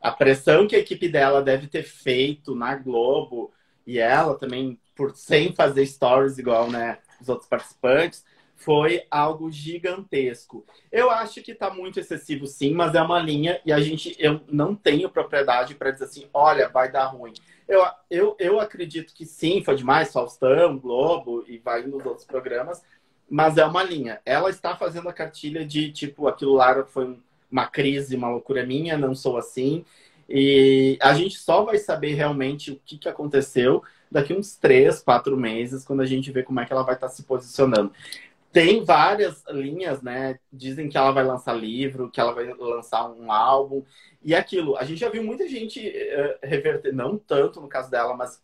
a pressão que a equipe dela deve ter feito na Globo e ela também, por sem fazer stories igual, né, os outros participantes, foi algo gigantesco. Eu acho que está muito excessivo, sim, mas é uma linha e a gente eu não tenho propriedade para dizer assim, olha, vai dar ruim. Eu, eu, eu acredito que sim, foi demais, Faustão, Globo e vai nos outros programas, mas é uma linha. Ela está fazendo a cartilha de tipo, aquilo lá foi uma crise, uma loucura minha, não sou assim. E a gente só vai saber realmente o que, que aconteceu daqui uns três, quatro meses, quando a gente vê como é que ela vai estar se posicionando. Tem várias linhas, né? Dizem que ela vai lançar livro, que ela vai lançar um álbum. E aquilo, a gente já viu muita gente uh, reverter, não tanto no caso dela, mas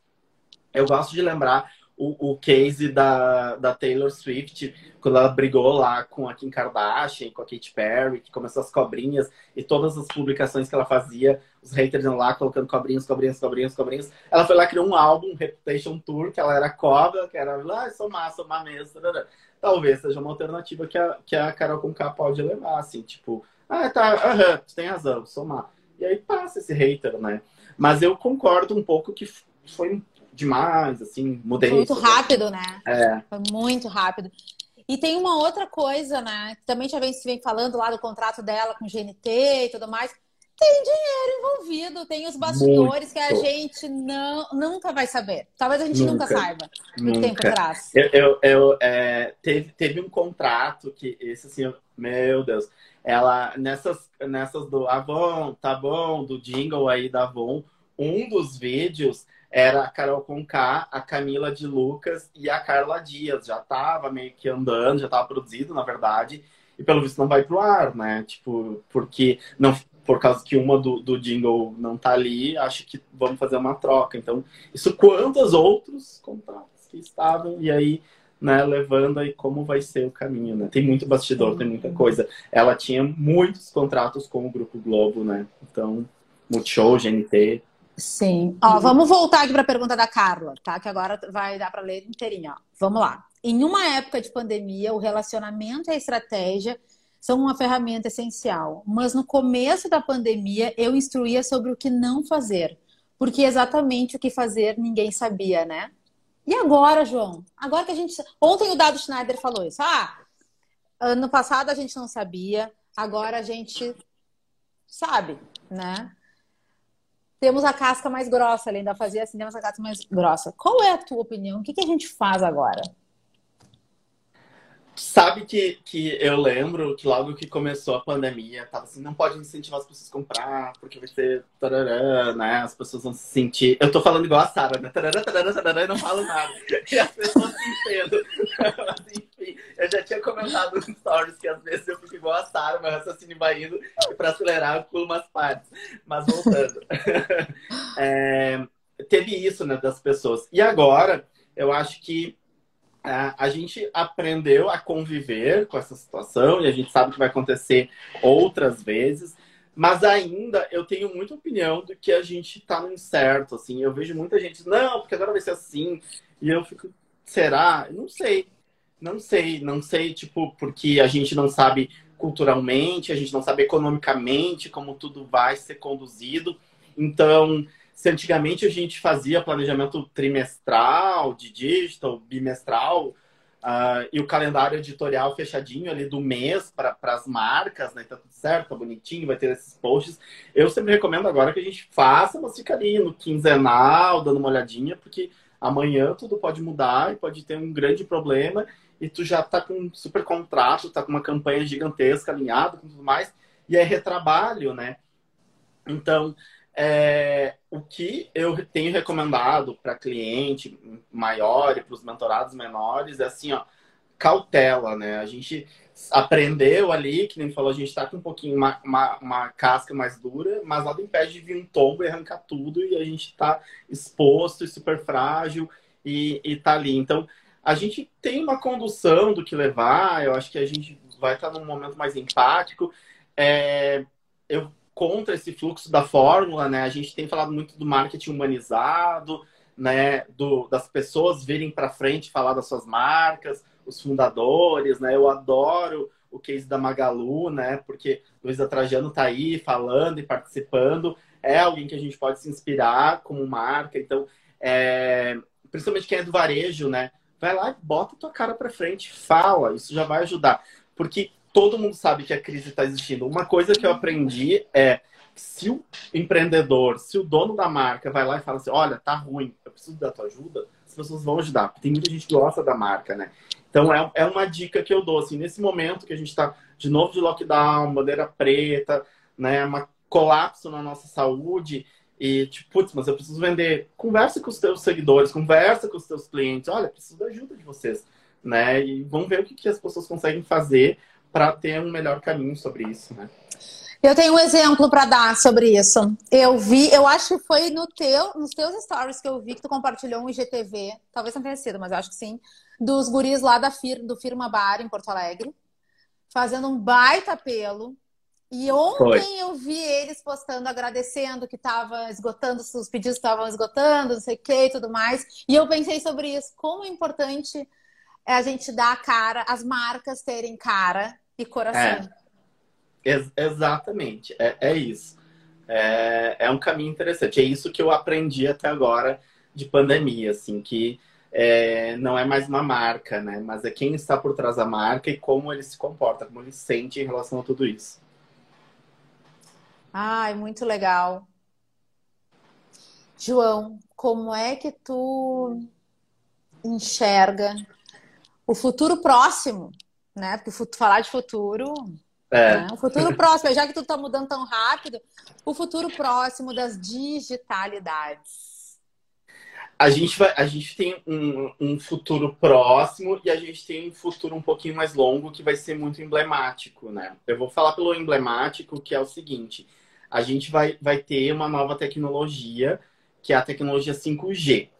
eu gosto de lembrar o, o case da, da Taylor Swift, quando ela brigou lá com a Kim Kardashian, com a Katy Perry, que começou as cobrinhas, e todas as publicações que ela fazia, os haters iam lá colocando cobrinhas, cobrinhas, cobrinhas, cobrinhas. Ela foi lá criou um álbum, Reputation Tour, que ela era cobra, que era, ah, sou má, sou má mesmo. Talvez seja uma alternativa que a, que a Carol K pode levar, assim, tipo, ah, tá, aham, você tem razão, sou má. E aí passa esse hater, né? Mas eu concordo um pouco que foi demais, assim, mudei. Foi muito rápido, né? É. Foi muito rápido. E tem uma outra coisa, né? Que também já vem se vem falando lá do contrato dela com o GNT e tudo mais. Tem dinheiro envolvido, tem os bastidores muito. que a gente não, nunca vai saber. Talvez a gente nunca, nunca saiba o que tem por trás. Eu, eu, eu é, teve, teve um contrato que, esse assim, meu Deus, ela, nessas, nessas do Avon, tá bom, do jingle aí da Avon, um dos vídeos era a Carol Conká, a Camila de Lucas e a Carla Dias. Já tava meio que andando, já tava produzido, na verdade. E pelo visto não vai pro ar, né? Tipo, porque não, por causa que uma do, do jingle não tá ali, acho que vamos fazer uma troca. Então, isso quantos outros contratos que estavam e aí, né, levando aí como vai ser o caminho, né? Tem muito bastidor, tem muita coisa. Ela tinha muitos contratos com o Grupo Globo, né? Então, Multishow, GNT, Sim. Ó, vamos voltar aqui para a pergunta da Carla, tá? Que agora vai dar para ler inteirinha. Vamos lá. em uma época de pandemia, o relacionamento e a estratégia são uma ferramenta essencial. Mas no começo da pandemia, eu instruía sobre o que não fazer. Porque exatamente o que fazer ninguém sabia, né? E agora, João? Agora que a gente. Ontem o Dado Schneider falou isso. Ah, ano passado a gente não sabia, agora a gente sabe, né? Temos a casca mais grossa, ainda fazia assim, temos a casca mais grossa. Qual é a tua opinião? O que, que a gente faz agora? Sabe que, que eu lembro que logo que começou a pandemia, tava assim, não pode incentivar as pessoas a comprar, porque vai ser tarará, né? As pessoas vão se sentir. Eu tô falando igual a Sara, né? Tarará, tarará, tarará, e não falo nada. <laughs> E as pessoas se entendem. Mas <laughs> enfim, eu já tinha comentado nos stories que às vezes eu fico igual a Sara, meu raciocínio vai indo, e pra acelerar eu pulo umas partes. Mas voltando. <laughs> é, teve isso, né, das pessoas. E agora, eu acho que a gente aprendeu a conviver com essa situação e a gente sabe que vai acontecer outras vezes, mas ainda eu tenho muita opinião do que a gente está no incerto, assim. Eu vejo muita gente, não, porque agora vai ser assim, e eu fico, será? Não sei, não sei, não sei, tipo, porque a gente não sabe culturalmente, a gente não sabe economicamente como tudo vai ser conduzido. Então, se antigamente a gente fazia planejamento trimestral, de digital, bimestral, uh, e o calendário editorial fechadinho ali do mês para as marcas, né? Tá tudo certo, tá bonitinho, vai ter esses posts. Eu sempre recomendo agora que a gente faça, mas fica ali no quinzenal, dando uma olhadinha, porque amanhã tudo pode mudar e pode ter um grande problema e tu já tá com um super contrato, tá com uma campanha gigantesca alinhada com tudo mais, e é retrabalho, né? Então, é, o que eu tenho recomendado para cliente maior e para os mentorados menores é assim, ó, cautela, né? A gente aprendeu ali, que nem falou, a gente está com um pouquinho uma, uma, uma, casca mais dura, mas nada impede de vir um tombo e arrancar tudo e a gente está exposto e super frágil e, e tá ali. Então, a gente tem uma condução do que levar, eu acho que a gente vai estar num momento mais empático. É, eu contra esse fluxo da fórmula, né? A gente tem falado muito do marketing humanizado, né? Do, das pessoas virem para frente falar das suas marcas, os fundadores, né? Eu adoro o case da Magalu, né? Porque Luísa Trajano tá aí falando e participando. É alguém que a gente pode se inspirar como marca. Então, é... principalmente quem é do varejo, né? Vai lá e bota tua cara para frente, fala. Isso já vai ajudar. Porque todo mundo sabe que a crise está existindo. Uma coisa que eu aprendi é se o empreendedor, se o dono da marca vai lá e fala assim, olha, tá ruim, eu preciso da tua ajuda, as pessoas vão ajudar. Porque tem muita gente que gosta da marca, né? Então é, é uma dica que eu dou, assim, nesse momento que a gente está de novo de lockdown, bandeira preta, né, uma colapso na nossa saúde e tipo, putz, mas eu preciso vender. Conversa com os teus seguidores, conversa com os teus clientes, olha, preciso da ajuda de vocês, né? E vamos ver o que, que as pessoas conseguem fazer para ter um melhor caminho sobre isso, né? Eu tenho um exemplo para dar sobre isso. Eu vi, eu acho que foi no teu, nos teus stories que eu vi que tu compartilhou um IGTV, talvez não tenha sido, mas eu acho que sim, dos guris lá da Fir, do Firma Bar em Porto Alegre, fazendo um baita apelo. E ontem foi. eu vi eles postando, agradecendo que estava esgotando, os pedidos estavam esgotando, não sei o que e tudo mais. E eu pensei sobre isso, como é importante é a gente dar a cara, as marcas terem cara e coração. É, ex exatamente, é, é isso. É, é um caminho interessante. É isso que eu aprendi até agora de pandemia, assim, que é, não é mais uma marca, né? Mas é quem está por trás da marca e como ele se comporta, como ele sente em relação a tudo isso. Ai, muito legal. João, como é que tu enxerga o futuro próximo né? Porque falar de futuro. É. Né? O futuro próximo, já que tudo está mudando tão rápido, o futuro próximo das digitalidades. A gente, vai, a gente tem um, um futuro próximo e a gente tem um futuro um pouquinho mais longo que vai ser muito emblemático, né? Eu vou falar pelo emblemático, que é o seguinte: a gente vai, vai ter uma nova tecnologia, que é a tecnologia 5G.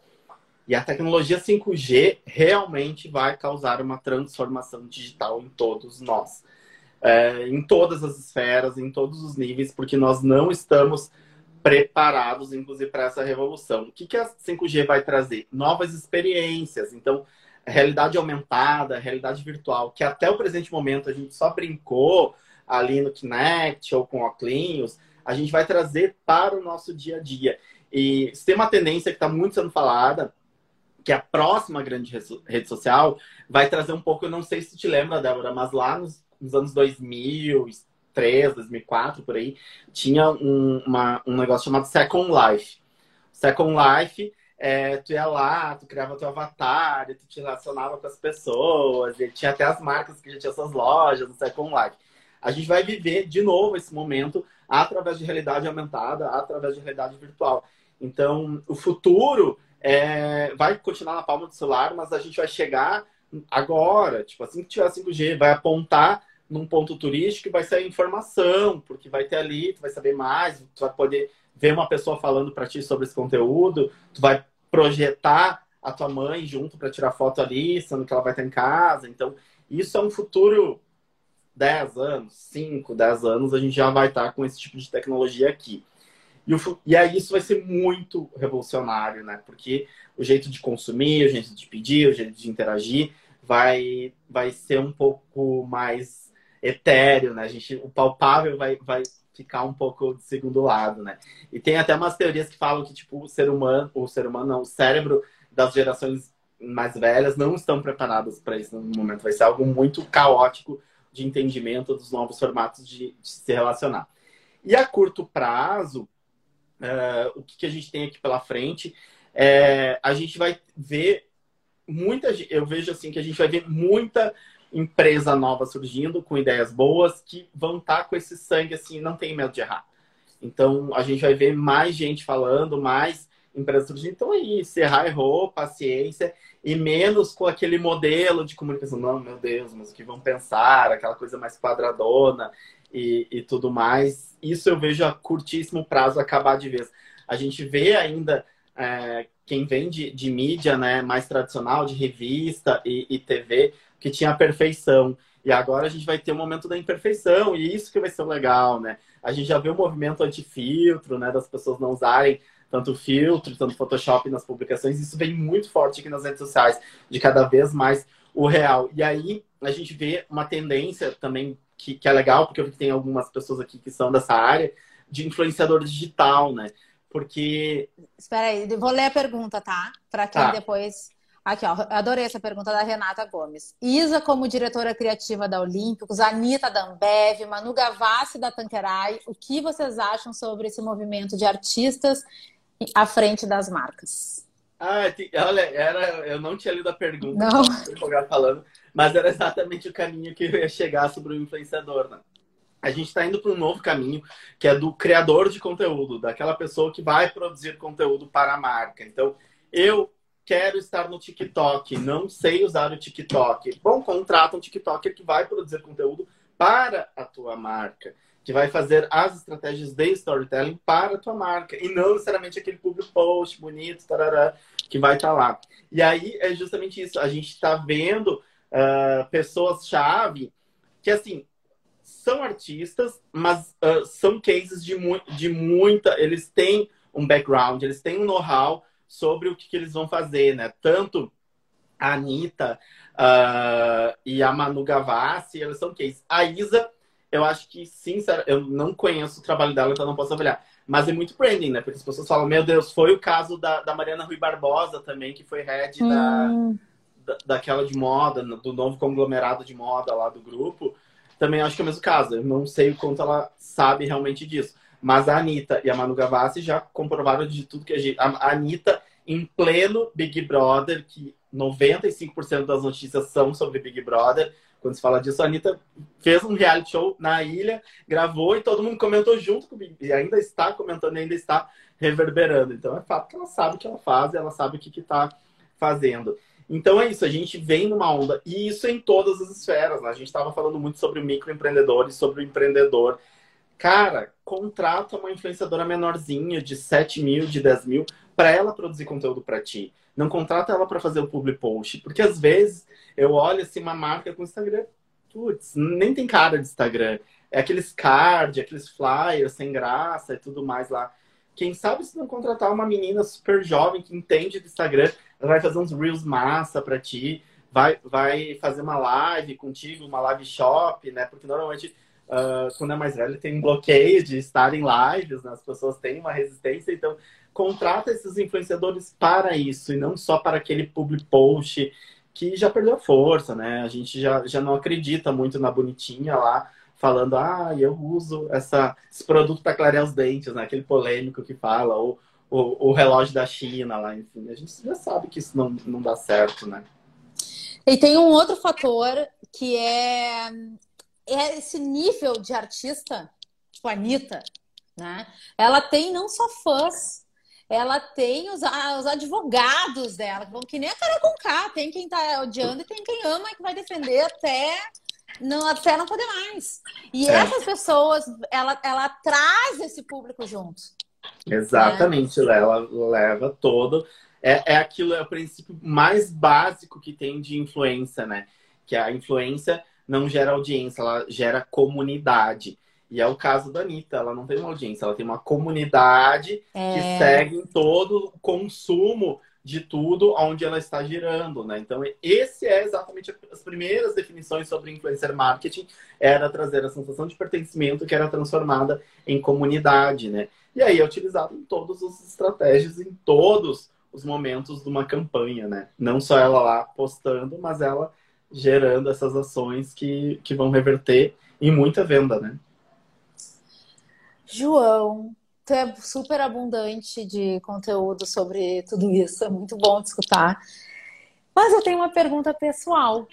E a tecnologia 5G realmente vai causar uma transformação digital em todos nós. É, em todas as esferas, em todos os níveis, porque nós não estamos preparados, inclusive, para essa revolução. O que, que a 5G vai trazer? Novas experiências. Então, realidade aumentada, realidade virtual, que até o presente momento a gente só brincou ali no Kinect ou com óculos, a gente vai trazer para o nosso dia a dia. E se tem uma tendência que está muito sendo falada, que a próxima grande rede social vai trazer um pouco, eu não sei se te lembra, Débora, mas lá nos, nos anos 2003, 2004, por aí, tinha um, uma, um negócio chamado Second Life. Second Life, é, tu ia lá, tu criava teu avatar, tu te relacionava com as pessoas, e tinha até as marcas que já tinham suas lojas no Second Life. A gente vai viver de novo esse momento através de realidade aumentada, através de realidade virtual. Então, o futuro é, vai continuar na palma do celular, mas a gente vai chegar agora, tipo, assim que tiver 5G, vai apontar num ponto turístico e vai sair informação, porque vai ter ali, tu vai saber mais, tu vai poder ver uma pessoa falando para ti sobre esse conteúdo, tu vai projetar a tua mãe junto para tirar foto ali, sendo que ela vai estar em casa. Então, isso é um futuro 10 anos, 5, 10 anos, a gente já vai estar com esse tipo de tecnologia aqui. E, o, e aí isso vai ser muito revolucionário, né? Porque o jeito de consumir, o jeito de pedir, o jeito de interagir vai, vai ser um pouco mais etéreo, né? A gente, o palpável vai, vai ficar um pouco de segundo lado, né? E tem até umas teorias que falam que, tipo, o ser humano, o ser humano não, o cérebro das gerações mais velhas não estão preparadas para isso no momento. Vai ser algo muito caótico de entendimento dos novos formatos de, de se relacionar. E a curto prazo, uh, o que, que, a gente tem aqui pela frente, é, a gente vai ver muita, eu vejo assim que a gente vai ver muita empresa nova surgindo com ideias boas que vão estar tá com esse sangue assim, não tem medo de errar. Então a gente vai ver mais gente falando, mais empresas surgindo. Então é isso, errar errou, paciência e menos com aquele modelo de comunicação. Não, meu Deus, mas o que vão pensar? Aquela coisa mais quadradona e, e tudo mais. Isso eu vejo a curtíssimo prazo acabar de vez. A gente vê ainda é, quem vem de, de, mídia né, mais tradicional, de revista e, e, TV, que tinha a perfeição. E agora a gente vai ter o momento da imperfeição, e isso que vai ser legal, né? A gente já vê o movimento anti-filtro, né? Das pessoas não usarem tanto filtro, tanto Photoshop nas publicações. Isso vem muito forte aqui nas redes sociais, de cada vez mais o real. E aí a gente vê uma tendência também que, que é legal, porque eu vi que tem algumas pessoas aqui que são dessa área, de influenciador digital, né? Porque. Espera aí, vou ler a pergunta, tá? Para quem tá. depois. Aqui, ó, adorei essa pergunta da Renata Gomes. Isa, como diretora criativa da Olímpicos, Anitta da Ambev, Manu Gavassi da Tanqueray, o que vocês acham sobre esse movimento de artistas à frente das marcas? Ah, olha, era, eu não tinha lido a pergunta, não. falando, mas era exatamente o caminho que eu ia chegar sobre o influenciador, né? A gente está indo para um novo caminho, que é do criador de conteúdo, daquela pessoa que vai produzir conteúdo para a marca. Então, eu quero estar no TikTok, não sei usar o TikTok. Bom, contrata um TikToker que vai produzir conteúdo para a tua marca, que vai fazer as estratégias de storytelling para a tua marca, e não necessariamente aquele público post bonito, tarará, que vai estar tá lá. E aí é justamente isso, a gente está vendo uh, pessoas-chave que, assim, são artistas, mas uh, são cases de, mu de muita. Eles têm um background, eles têm um know-how sobre o que, que, eles vão fazer, né? Tanto a Anitta uh, e a Manu Gavassi, elas são cases. A Isa, eu acho que, sinceramente, eu não conheço o trabalho dela, então não posso avaliar. Mas é muito branding, né? Porque as pessoas falam, meu Deus, foi o caso da, da Mariana Rui Barbosa também, que foi head hum. da, da, daquela de moda, do novo conglomerado de moda lá do grupo também acho que é o mesmo caso. Eu não sei o quanto ela sabe realmente disso. Mas a Anitta e a Manu Gavassi já comprovaram de tudo que a gente. A Anitta, em pleno Big Brother, que 95% das notícias são sobre Big Brother. Quando se fala disso, a Anitta fez um reality show na ilha, gravou e todo mundo comentou junto comigo. E ainda está comentando, ainda está reverberando. Então é fato que ela sabe o que ela faz, ela sabe o que está fazendo. Então é isso, a gente vem numa onda, e isso em todas as esferas. Né? A gente estava falando muito sobre o microempreendedor e sobre o empreendedor. Cara, contrata uma influenciadora menorzinha, de 7 mil, de 10 mil, para ela produzir conteúdo para ti. Não contrata ela para fazer o public post. Porque às vezes eu olho assim uma marca com Instagram, putz, nem tem cara de Instagram. É aqueles card, aqueles flyers sem graça e tudo mais lá. Quem sabe se não contratar uma menina super jovem que entende do Instagram, ela vai fazer uns reels massa para ti, vai, vai fazer uma live contigo, uma live shop, né? Porque normalmente, uh, quando é mais velho, tem um bloqueio de estar em lives, né? as pessoas têm uma resistência, então contrata esses influenciadores para isso e não só para aquele public post que já perdeu força, né? A gente já, já não acredita muito na bonitinha lá, falando, ah, eu uso essa, esse produto para clarear os dentes, né? Aquele polêmico que fala, ou o, o relógio da China lá, enfim. A gente já sabe que isso não, não dá certo, né? E tem um outro fator que é, é esse nível de artista, tipo a Anitta, né? Ela tem não só fãs, ela tem os, os advogados dela, que nem a cara com K, tem quem tá odiando e tem quem ama e que vai defender até não, até não poder mais. E é. essas pessoas, ela, ela traz esse público junto. Exatamente, né? ela leva todo. É, é aquilo, é o princípio mais básico que tem de influência, né? Que a influência não gera audiência, ela gera comunidade. E é o caso da Anitta, ela não tem uma audiência, ela tem uma comunidade é... que segue em todo o consumo de tudo onde ela está girando, né? Então, esse é exatamente as primeiras definições sobre influencer marketing, era trazer a sensação de pertencimento que era transformada em comunidade, né? E aí é utilizado em todas as estratégias, em todos os momentos de uma campanha, né? Não só ela lá postando, mas ela gerando essas ações que, que vão reverter em muita venda, né? João, tu é super abundante de conteúdo sobre tudo isso, é muito bom de escutar. Mas eu tenho uma pergunta pessoal.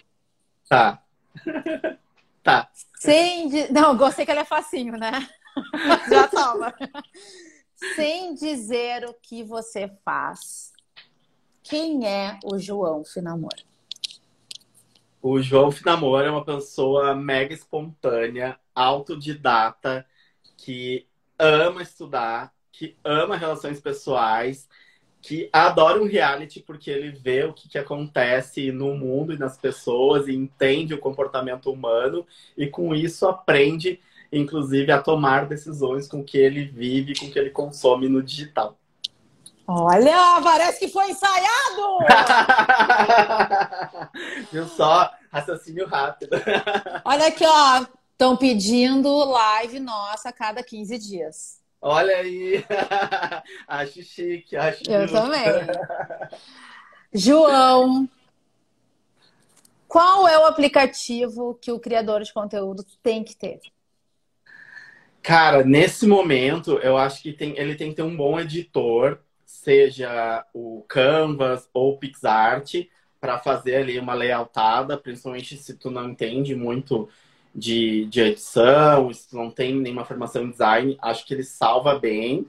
Tá. <laughs> tá. Sem de... Não, gostei que ela é facinho, né? <laughs> Já toma. Sem dizer o que você faz. Quem é o João Finamor? O João Finamor é uma pessoa mega espontânea, autodidata, que ama estudar, que ama relações pessoais, que adora um reality porque ele vê o que, que acontece no mundo e nas pessoas e entende o comportamento humano e com isso aprende, inclusive, a tomar decisões com o que ele vive, com o que ele consome no digital. Olha, parece que foi ensaiado! <laughs> Viu só? Raciocínio rápido. Olha aqui, ó. Estão pedindo live nossa a cada 15 dias. Olha aí! <laughs> acho chique, acho Eu justo. também. <laughs> João, qual é o aplicativo que o criador de conteúdo tem que ter? Cara, nesse momento, eu acho que tem, ele tem que ter um bom editor, seja o Canvas ou o PixArt, para fazer ali uma layoutada, principalmente se tu não entende muito de, de edição, se não tem nenhuma formação em design, acho que ele salva bem.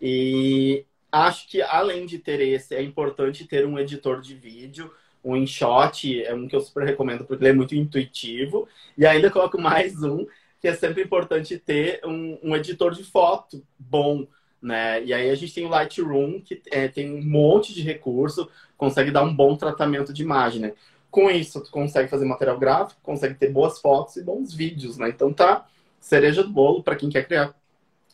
E acho que além de ter esse, é importante ter um editor de vídeo. O InShot é um que eu super recomendo porque ele é muito intuitivo. E ainda coloco mais um, que é sempre importante ter um, um editor de foto bom. Né? E aí a gente tem o Lightroom, que é, tem um monte de recurso, consegue dar um bom tratamento de imagem. Né? Com isso, tu consegue fazer material gráfico, consegue ter boas fotos e bons vídeos, né? Então tá cereja do bolo para quem quer criar,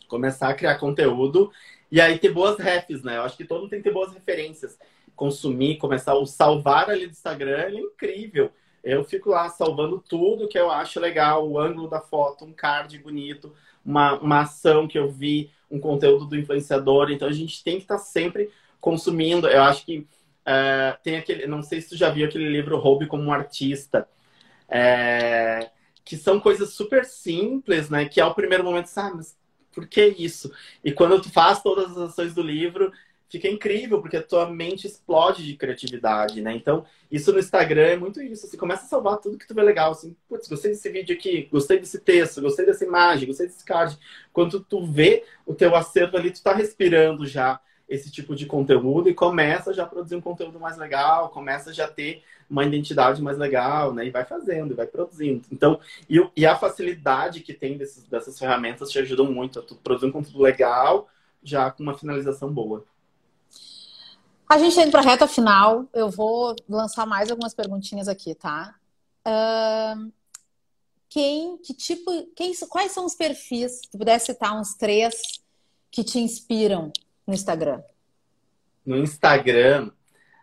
começar a criar conteúdo e aí ter boas refs, né? Eu acho que todo mundo tem que ter boas referências. Consumir, começar o salvar ali do Instagram é incrível. Eu fico lá salvando tudo que eu acho legal, o ângulo da foto, um card bonito, uma, uma ação que eu vi, um conteúdo do influenciador. Então a gente tem que estar tá sempre consumindo. Eu acho que é, tem aquele, não sei se tu já viu aquele livro Roube como um Artista, é, que são coisas super simples, né? Que ao primeiro momento, sabe, ah, mas por que isso? E quando tu faz todas as ações do livro, fica incrível, porque a tua mente explode de criatividade, né? Então, isso no Instagram é muito isso. Você começa a salvar tudo que tu vê legal, assim, putz, gostei desse vídeo aqui, gostei desse texto, gostei dessa imagem, gostei desse card. Quando tu vê o teu acervo ali, tu tá respirando já esse tipo de conteúdo e começa já a produzir um conteúdo mais legal, começa já a ter uma identidade mais legal, né? E vai fazendo, vai produzindo. Então, e, e a facilidade que tem desses, dessas ferramentas te ajudam muito a tu produzir um conteúdo legal, já com uma finalização boa. A gente tá indo para a reta final. Eu vou lançar mais algumas perguntinhas aqui, tá? Uh, quem, que tipo, quem, quais são os perfis? Se pudesse citar uns três que te inspiram no Instagram? No Instagram,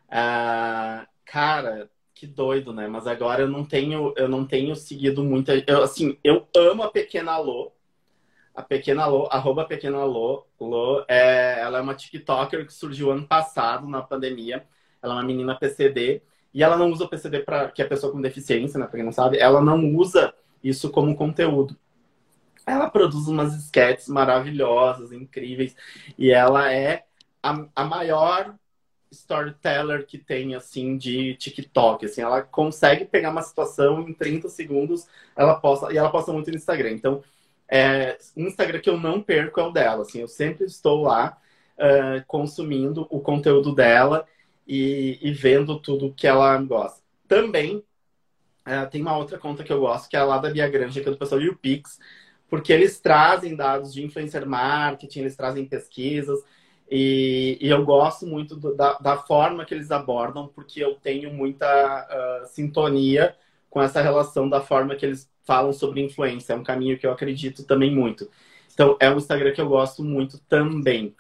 uh, cara, que doido, né? Mas agora eu não tenho, eu não tenho seguido muita. Eu, assim, eu amo a Pequena Lô. A Pequena Lô, arroba Pequena Lô, Lô é, ela é uma TikToker que surgiu ano passado, na pandemia. Ela é uma menina PCD. E ela não usa o PCD para que é pessoa com deficiência, né? Pra quem não sabe, ela não usa isso como conteúdo. Ela produz umas sketches maravilhosas, incríveis. E ela é a, a maior storyteller que tem, assim, de TikTok. Assim, ela consegue pegar uma situação em 30 segundos, ela posta, e ela posta muito no Instagram. Então, é, um Instagram que eu não perco é o dela. Assim, eu sempre estou lá uh, consumindo o conteúdo dela e, e, vendo tudo que ela gosta. Também uh, tem uma outra conta que eu gosto, que é a lá da Bia Granja, que é do pessoal do Pix, porque eles trazem dados de influencer marketing, eles trazem pesquisas, e, e, eu gosto muito do, da, da, forma que eles abordam, porque eu tenho muita uh, sintonia com essa relação da forma que eles falam sobre influência. É um caminho que eu acredito também muito. Então, é um Instagram que eu gosto muito também.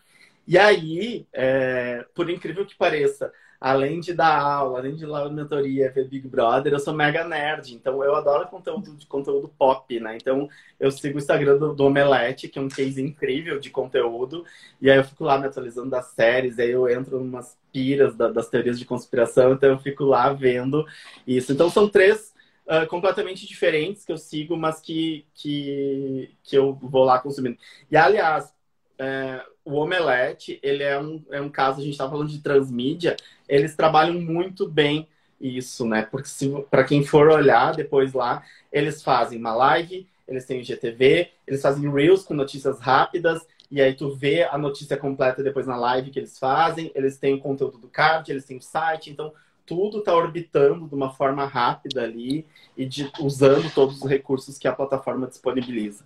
E aí, é, por incrível que pareça, além de dar aula, além de dar mentoria, ver Big Brother, eu sou mega nerd. Então, eu adoro conteúdo de conteúdo pop, né? Então, eu sigo o Instagram do, do Omelete, que é um case incrível de conteúdo. E aí, eu fico lá me atualizando das séries. Aí, eu entro em umas piras da, das teorias de conspiração. Então, eu fico lá vendo isso. Então, são três Uh, completamente diferentes que eu sigo, mas que, que, que eu vou lá consumindo. E, aliás, é, o Omelete, ele é um, é um caso, a gente estava falando de transmídia, eles trabalham muito bem isso, né? Porque para quem for olhar depois lá, eles fazem uma live, eles têm o GTV, eles fazem reels com notícias rápidas, e aí tu vê a notícia completa depois na live que eles fazem, eles têm o conteúdo do card, eles têm o site, então tudo está orbitando de uma forma rápida ali e de, usando todos os recursos que a plataforma disponibiliza.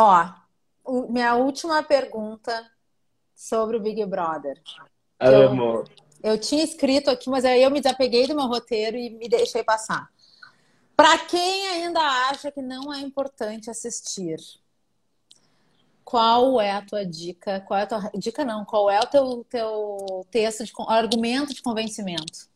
Ó, minha última pergunta sobre o Big Brother. Amo. Eu, eu tinha escrito aqui, mas aí eu me desapeguei do meu roteiro e me deixei passar. Para quem ainda acha que não é importante assistir, qual é a tua dica? Qual é a tua dica não? Qual é o teu, teu texto de argumento de convencimento?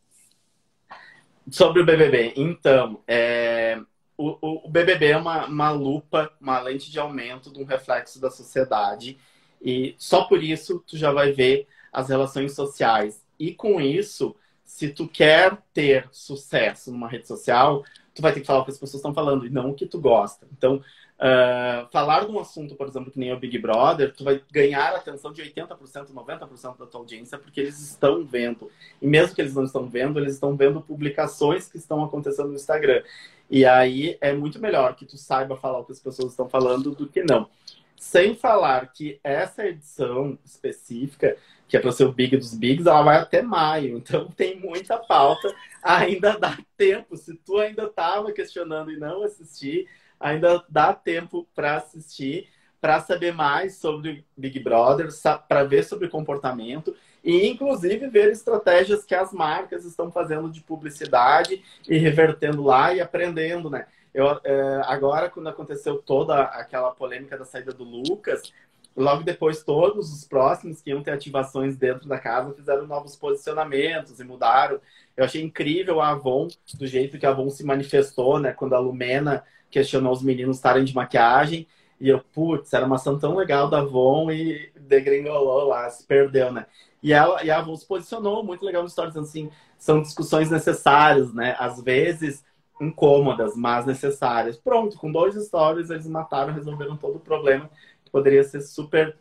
Sobre o BBB, então, é, o, o BBB é uma, uma lupa, uma lente de aumento de um reflexo da sociedade. E só por isso tu já vai ver as relações sociais. E com isso, se tu quer ter sucesso numa rede social, tu vai ter que falar o que as pessoas estão falando e não o que tu gosta. Então, uh, falar de um assunto, por exemplo, que nem o Big Brother, tu vai ganhar a atenção de 80%, 90% da tua audiência, porque eles estão vendo. E mesmo que eles não estão vendo, eles estão vendo publicações que estão acontecendo no Instagram. E aí é muito melhor que tu saiba falar o que as pessoas estão falando do que não. Sem falar que essa edição específica, que é para ser o Big dos Bigs, ela vai até maio. Então tem muita pauta. Ainda dá tempo. Se tu ainda estava questionando e não assistir, ainda dá tempo para assistir, para saber mais sobre Big Brother, para ver sobre comportamento e inclusive ver estratégias que as marcas estão fazendo de publicidade e revertendo lá e aprendendo, né? Eu, é, agora, quando aconteceu toda aquela polêmica da saída do Lucas, logo depois todos os próximos que iam ter ativações dentro da casa fizeram novos posicionamentos e mudaram. Eu achei incrível a Avon, do jeito que a Avon se manifestou, né? Quando a Lumena questionou os meninos estarem de maquiagem. E eu, putz, era uma ação tão legal da Avon e degringolou lá, se perdeu, né? E, ela, e a Avon se posicionou muito legal no stories, assim, são discussões necessárias, né? Às vezes incômodas, mas necessárias. Pronto, com dois stories eles mataram, resolveram todo o problema que poderia ser super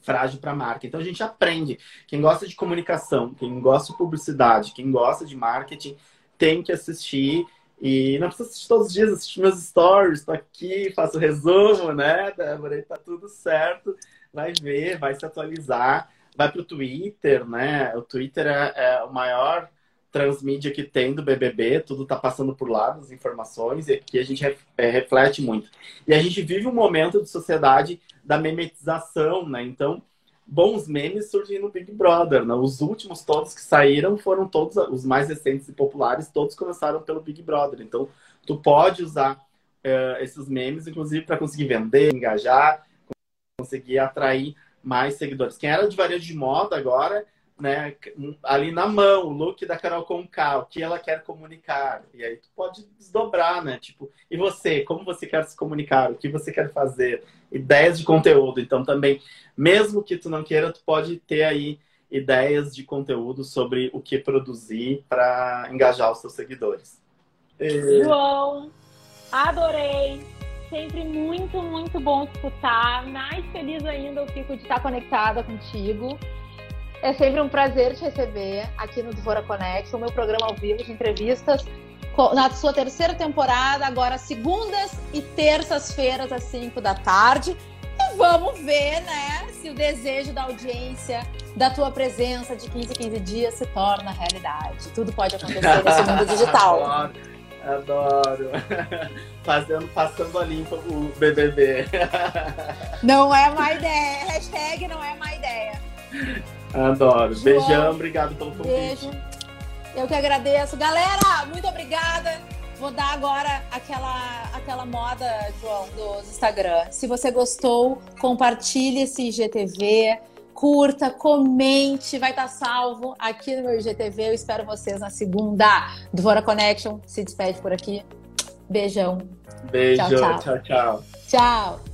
frágil para a marca. Então a gente aprende. Quem gosta de comunicação, quem gosta de publicidade, quem gosta de marketing, tem que assistir. E não precisa assistir todos os dias, assistir meus stories, estou aqui, faço resumo, né, Débora? Tá tudo certo. Vai ver, vai se atualizar vai para o Twitter, né? O Twitter é, é, o maior transmídia que tem do BBB, tudo tá passando por lá, as informações, e aqui a gente é, reflete muito. E a gente vive um momento de sociedade da memetização, né? Então, bons memes surgem no Big Brother, né? Os últimos todos que saíram foram todos, os mais recentes e populares, todos começaram pelo Big Brother. Então, tu pode usar uh, esses memes, inclusive, para conseguir vender, engajar, conseguir atrair mais seguidores. Quem era de varejo de moda agora né, ali na mão, o look da Carol Conká, o que ela quer comunicar. E aí tu pode desdobrar, né? Tipo, e você, como você quer se comunicar? O que você quer fazer? Ideias de conteúdo. Então também, mesmo que tu não queira, tu pode ter aí ideias de conteúdo sobre o que produzir para engajar os seus seguidores. E... João, adorei! Sempre muito, muito bom escutar. Mais feliz ainda eu fico de estar conectada contigo. É sempre um prazer te receber aqui no Dvora Connect, o meu programa ao vivo de entrevistas na sua terceira temporada, agora segundas e terças-feiras às 5 da tarde. E vamos ver, né, se o desejo da audiência, da tua presença de 15 em 15 dias se torna realidade. Tudo pode acontecer nesse mundo digital. <laughs> Adoro, adoro. <laughs> Fazendo, passando a limpa o BBB. Não é má ideia. Hashtag não é má ideia. <laughs> Adoro. Beijão, obrigado pelo convite. Beijo. Eu que agradeço. Galera, muito obrigada. Vou dar agora aquela, aquela moda, João, do Instagram. Se você gostou, compartilhe esse IGTV, curta, comente, vai estar salvo aqui no meu IGTV. Eu espero vocês na segunda. Dvora Connection se despede por aqui. Beijão. Beijo, tchau, tchau. Tchau. tchau. tchau.